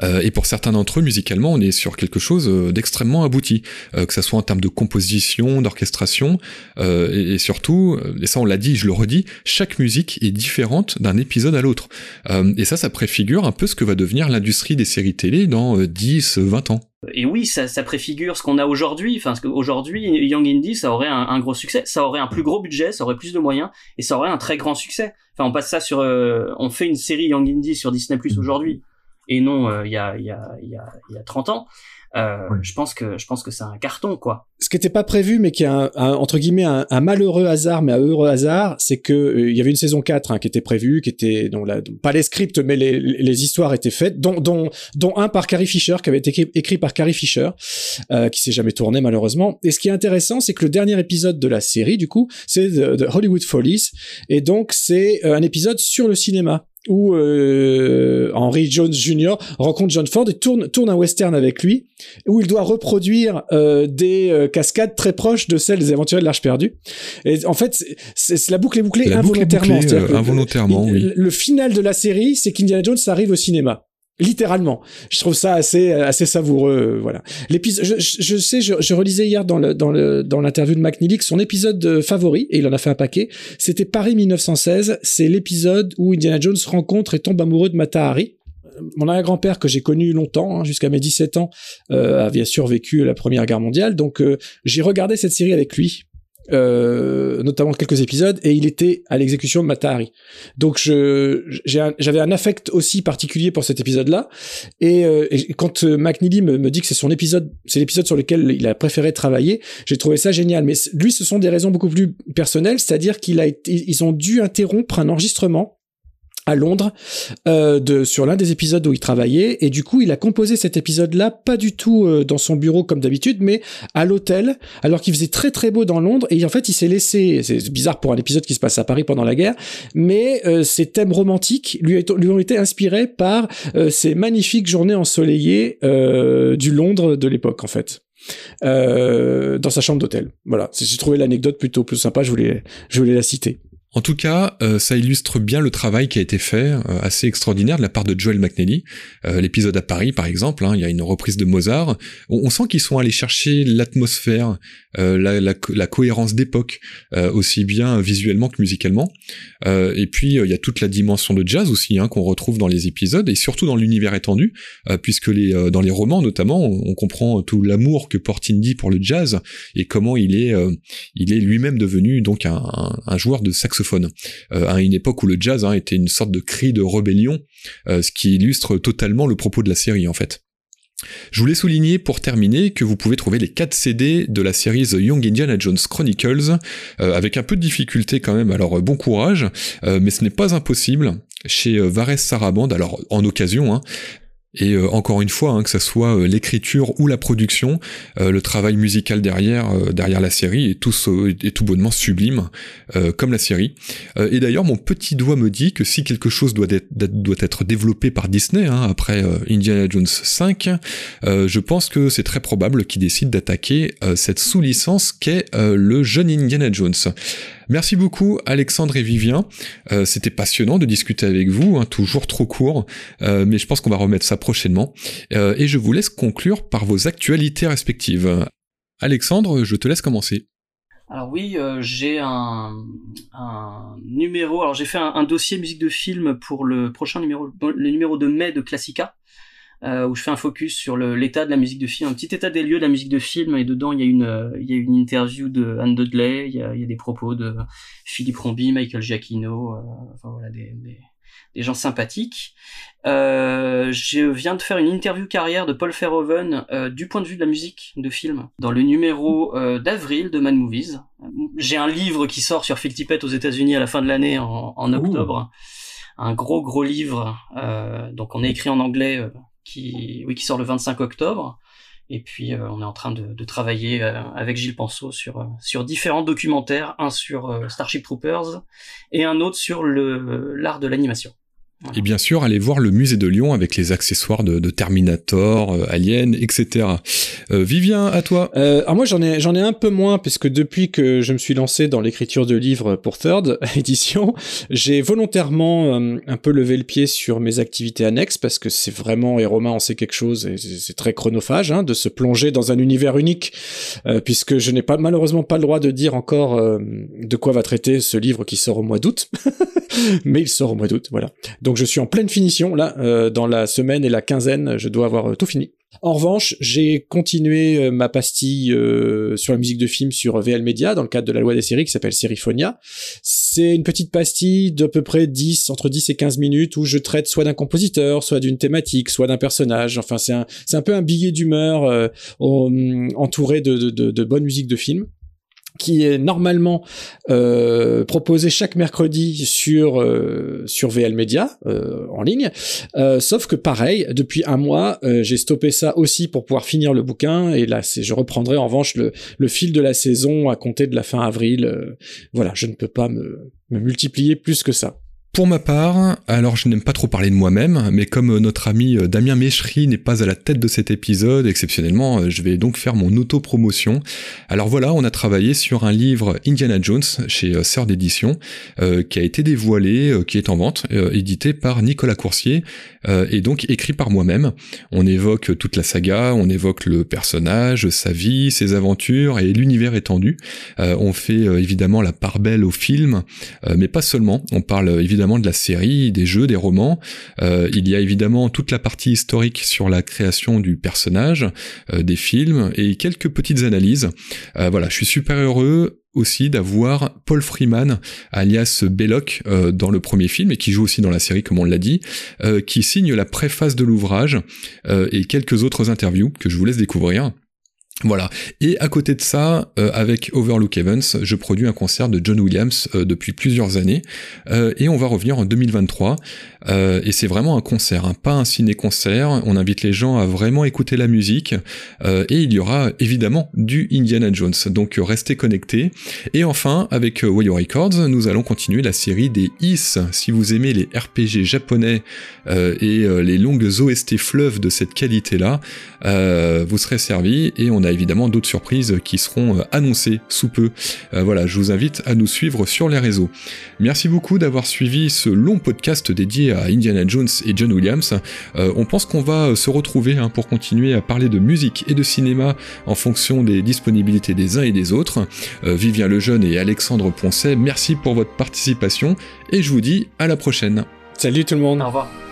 euh, et pour certains d'entre eux, musicalement, on est sur quelque chose euh, d'extrêmement abouti, euh, que ça soit en termes de composition, d'orchestration, et, surtout, et ça on l'a dit, je le redis, chaque musique est différente d'un épisode à l'autre. et ça, ça préfigure un peu ce que va devenir l'industrie des séries télé dans 10, 20 ans. Et oui, ça, ça préfigure ce qu'on a aujourd'hui. Enfin, aujourd'hui, Young Indie, ça aurait un, gros succès, ça aurait un plus gros budget, ça aurait plus de moyens, et ça aurait un très grand succès. Enfin, on passe ça sur, on fait une série Young Indie sur Disney Plus aujourd'hui et non euh, il y, a, y, a, y, a, y a 30 ans. Euh, je pense que je pense que c'est un carton quoi. Ce qui n'était pas prévu, mais qui est un, entre guillemets un, malheureux hasard, mais un heureux hasard, c'est que euh, il y avait une saison 4 hein, qui était prévue, qui était dont la, pas les scripts, mais les, les histoires étaient faites, dont, dont, dont un par Carrie Fisher, qui avait été écrit, par Carrie Fisher, euh, qui s'est jamais tourné malheureusement. Et ce qui est intéressant, c'est que le dernier épisode de la série, du coup, c'est The Hollywood Follies, et donc c'est un épisode sur le cinéma où euh, Henry Jones Jr. rencontre John Ford et tourne, tourne un western avec lui, où il doit reproduire euh, des euh, cascades très proches de celles des aventuriers de l'Arche perdue. Et en fait, c'est la boucle est bouclée involontairement. involontairement, oui. le final de la série, c'est qu'Indiana Jones arrive au cinéma littéralement. Je trouve ça assez assez savoureux, euh, voilà. L'épisode, je, je, sais, je, je, relisais hier dans le dans le dans l'interview de McNeely son épisode euh, favori et il en a fait un paquet. C'était Paris 1916. C'est l'épisode où Indiana Jones rencontre et tombe amoureux de Mata Hari. Mon arrière-grand-père que j'ai connu longtemps, hein, jusqu'à mes 17 ans, euh, avait survécu à la Première Guerre mondiale. Donc euh, j'ai regardé cette série avec lui euh, notamment quelques épisodes, et il était à l'exécution de Matahari. Donc j'avais un, affect aussi particulier pour cet épisode-là, et, euh, quand euh, McNeely me, dit que c'est son épisode, c'est l'épisode sur lequel il a préféré travailler, j'ai trouvé ça génial. Mais lui, ce sont des raisons beaucoup plus personnelles, c'est-à-dire qu'il ont dû interrompre un enregistrement à Londres euh, de sur l'un des épisodes où il travaillait. Et du coup il a composé cet épisode là pas du tout euh, dans son bureau comme d'habitude mais à l'hôtel alors qu'il faisait très très beau dans Londres. Et en fait il s'est laissé c'est bizarre pour un épisode qui se passe à Paris pendant la guerre mais euh, ces thèmes romantiques lui, lui, ont été inspirés par euh, ces magnifiques journées ensoleillées euh, du Londres de l'époque en fait. Dans sa chambre d'hôtel. Voilà. J'ai trouvé l'anecdote plutôt plus sympa. Je voulais je voulais la citer en tout cas, euh, ça illustre bien le travail qui a été fait, euh, assez extraordinaire de la part de Joel McNally. Euh, l'épisode à Paris, par exemple, hein, il y a une reprise de Mozart. On, sent qu'ils sont allés chercher l'atmosphère, la, la, la, cohérence d'époque, aussi bien visuellement que musicalement. et puis, il y a toute la dimension de jazz aussi hein, qu'on retrouve dans les épisodes, et surtout dans l'univers étendu, puisque les, dans les romans notamment, on, comprend tout l'amour que porte Indy pour le jazz, et comment il est, il est lui-même devenu donc un, un, un joueur de saxophone euh, à une époque où le jazz hein, était une sorte de cri de rébellion, euh, ce qui illustre totalement le propos de la série en fait. Je voulais souligner pour terminer que vous pouvez trouver les 4 CD de la série The Young Indiana Jones Chronicles, euh, avec un peu de difficulté quand même, alors bon courage, mais ce n'est pas impossible, chez Vares Sarabande, alors en occasion, hein, Et euh, encore une fois, hein, que ce soit euh, l'écriture ou la production, euh, le travail musical derrière, derrière la série est tout, est tout bonnement sublime, comme la série. et d'ailleurs, mon petit doigt me dit que si quelque chose doit être, doit être développé par Disney, hein, après Indiana Jones 5, je pense que c'est très probable qu'ils décident d'attaquer cette sous-licence qu'est le jeune Indiana Jones. Merci beaucoup Alexandre et Vivien. Euh, c'était passionnant de discuter avec vous, hein, toujours trop court, euh, mais je pense qu'on va remettre ça prochainement. Euh, et je vous laisse conclure par vos actualités respectives. Alexandre, je te laisse commencer. Alors oui, j'ai un, numéro. Alors j'ai fait un, un, dossier musique de film pour le prochain numéro, le numéro de mai de Classica. Euh, où je fais un focus sur l'état de la musique de film, un petit état des lieux de la musique de film, et dedans il y a une, euh, il y a une interview de Anne Dudley, il y a, il y a des propos de Philippe Rombi, Michael Giacchino, euh, enfin voilà des, des, des gens sympathiques. Euh, je viens de faire une interview carrière de Paul Verhoeven euh, du point de vue de la musique de film dans le numéro euh, d'avril de Mad Movies. J'ai un livre qui sort sur Phil Tippett aux États-Unis à la fin de l'année en, en octobre. Un gros gros livre. donc on est écrit en anglais qui, oui, qui sort le 25 octobre. Et puis euh, on est en train de, de travailler euh, avec Gilles Penseau sur, euh, sur différents documentaires, un sur Starship Troopers et un autre sur l'art de l'animation. Et bien sûr, allez voir le musée de Lyon avec les accessoires de, de Terminator, euh, Alien, etc. Euh, Vivien, à toi. Euh, alors moi, j'en ai, j'en ai un peu moins puisque depuis que je me suis lancé dans l'écriture de livres pour Third édition, j'ai volontairement euh, un peu levé le pied sur mes activités annexes parce que c'est vraiment et Romain en sait quelque chose et c'est très chronophage hein, de se plonger dans un univers unique puisque je n'ai pas malheureusement pas le droit de dire encore de quoi va traiter ce livre qui sort au mois d'août, mais il sort au mois d'août, voilà. Donc je suis en pleine finition là, euh, dans la semaine et la quinzaine, je dois avoir euh, tout fini. En revanche, j'ai continué euh, ma pastille sur la musique de film sur VL Media dans le cadre de la loi des séries qui s'appelle Seriphonia. C'est une petite pastille d'à peu près 10, entre 10 et 15 minutes où je traite soit d'un compositeur, soit d'une thématique, soit d'un personnage. Enfin, c'est un, un peu un billet d'humeur entouré de, de, de, de bonne musique de film qui est normalement euh, proposé chaque mercredi sur euh, sur VL Media euh, en ligne. Euh, sauf que pareil, depuis un mois, j'ai stoppé ça aussi pour pouvoir finir le bouquin. Et là, c'est je reprendrai en revanche le, le fil de la saison à compter de la fin avril. Voilà, je ne peux pas me multiplier plus que ça. Pour ma part, alors je n'aime pas trop parler de moi-même, mais comme euh, notre ami euh, Damien Méchery n'est pas à la tête de cet épisode, exceptionnellement, euh, je vais donc faire mon auto-promotion. Alors voilà, on a travaillé sur un livre Indiana Jones chez Sœur d'édition, qui a été dévoilé, qui est en vente, édité par Nicolas Coursier, et donc écrit par moi-même. On évoque toute la saga, on évoque le personnage, sa vie, ses aventures et l'univers étendu. on fait évidemment la part belle au film, mais pas seulement, on parle évidemment de la série, des jeux, des romans. Euh, il y a évidemment toute la partie historique sur la création du personnage, euh, des films et quelques petites analyses. Euh, voilà, je suis super heureux aussi d'avoir Paul Freeman, alias Belloc, dans le premier film, et qui joue aussi dans la série, comme on l'a dit, qui signe la préface de l'ouvrage, et quelques autres interviews que je vous laisse découvrir. Voilà. Et à côté de ça, euh, avec Overlook Evans, je produis un concert de John Williams euh, depuis plusieurs années, euh, et on va revenir en 2023. et c'est vraiment un concert, hein, pas un ciné-concert. On invite les gens à vraiment écouter la musique, et il y aura évidemment du Indiana Jones. Donc restez connectés. Et enfin, avec Wayo Records, nous allons continuer la série des Is. Si vous aimez les RPG japonais et les longues OST fleuves de cette qualité-là, vous serez servis. Et on a évidemment d'autres surprises qui seront euh, annoncées sous peu. Euh, voilà, je vous invite à nous suivre sur les réseaux. Merci beaucoup d'avoir suivi ce long podcast dédié à Indiana Jones et John Williams. Euh, on pense qu'on va se retrouver hein, pour continuer à parler de musique et de cinéma en fonction des disponibilités des uns et des autres. Vivien Lejeune et Alexandre Poncet, merci pour votre participation et je vous dis à la prochaine. Salut tout le monde. Au revoir.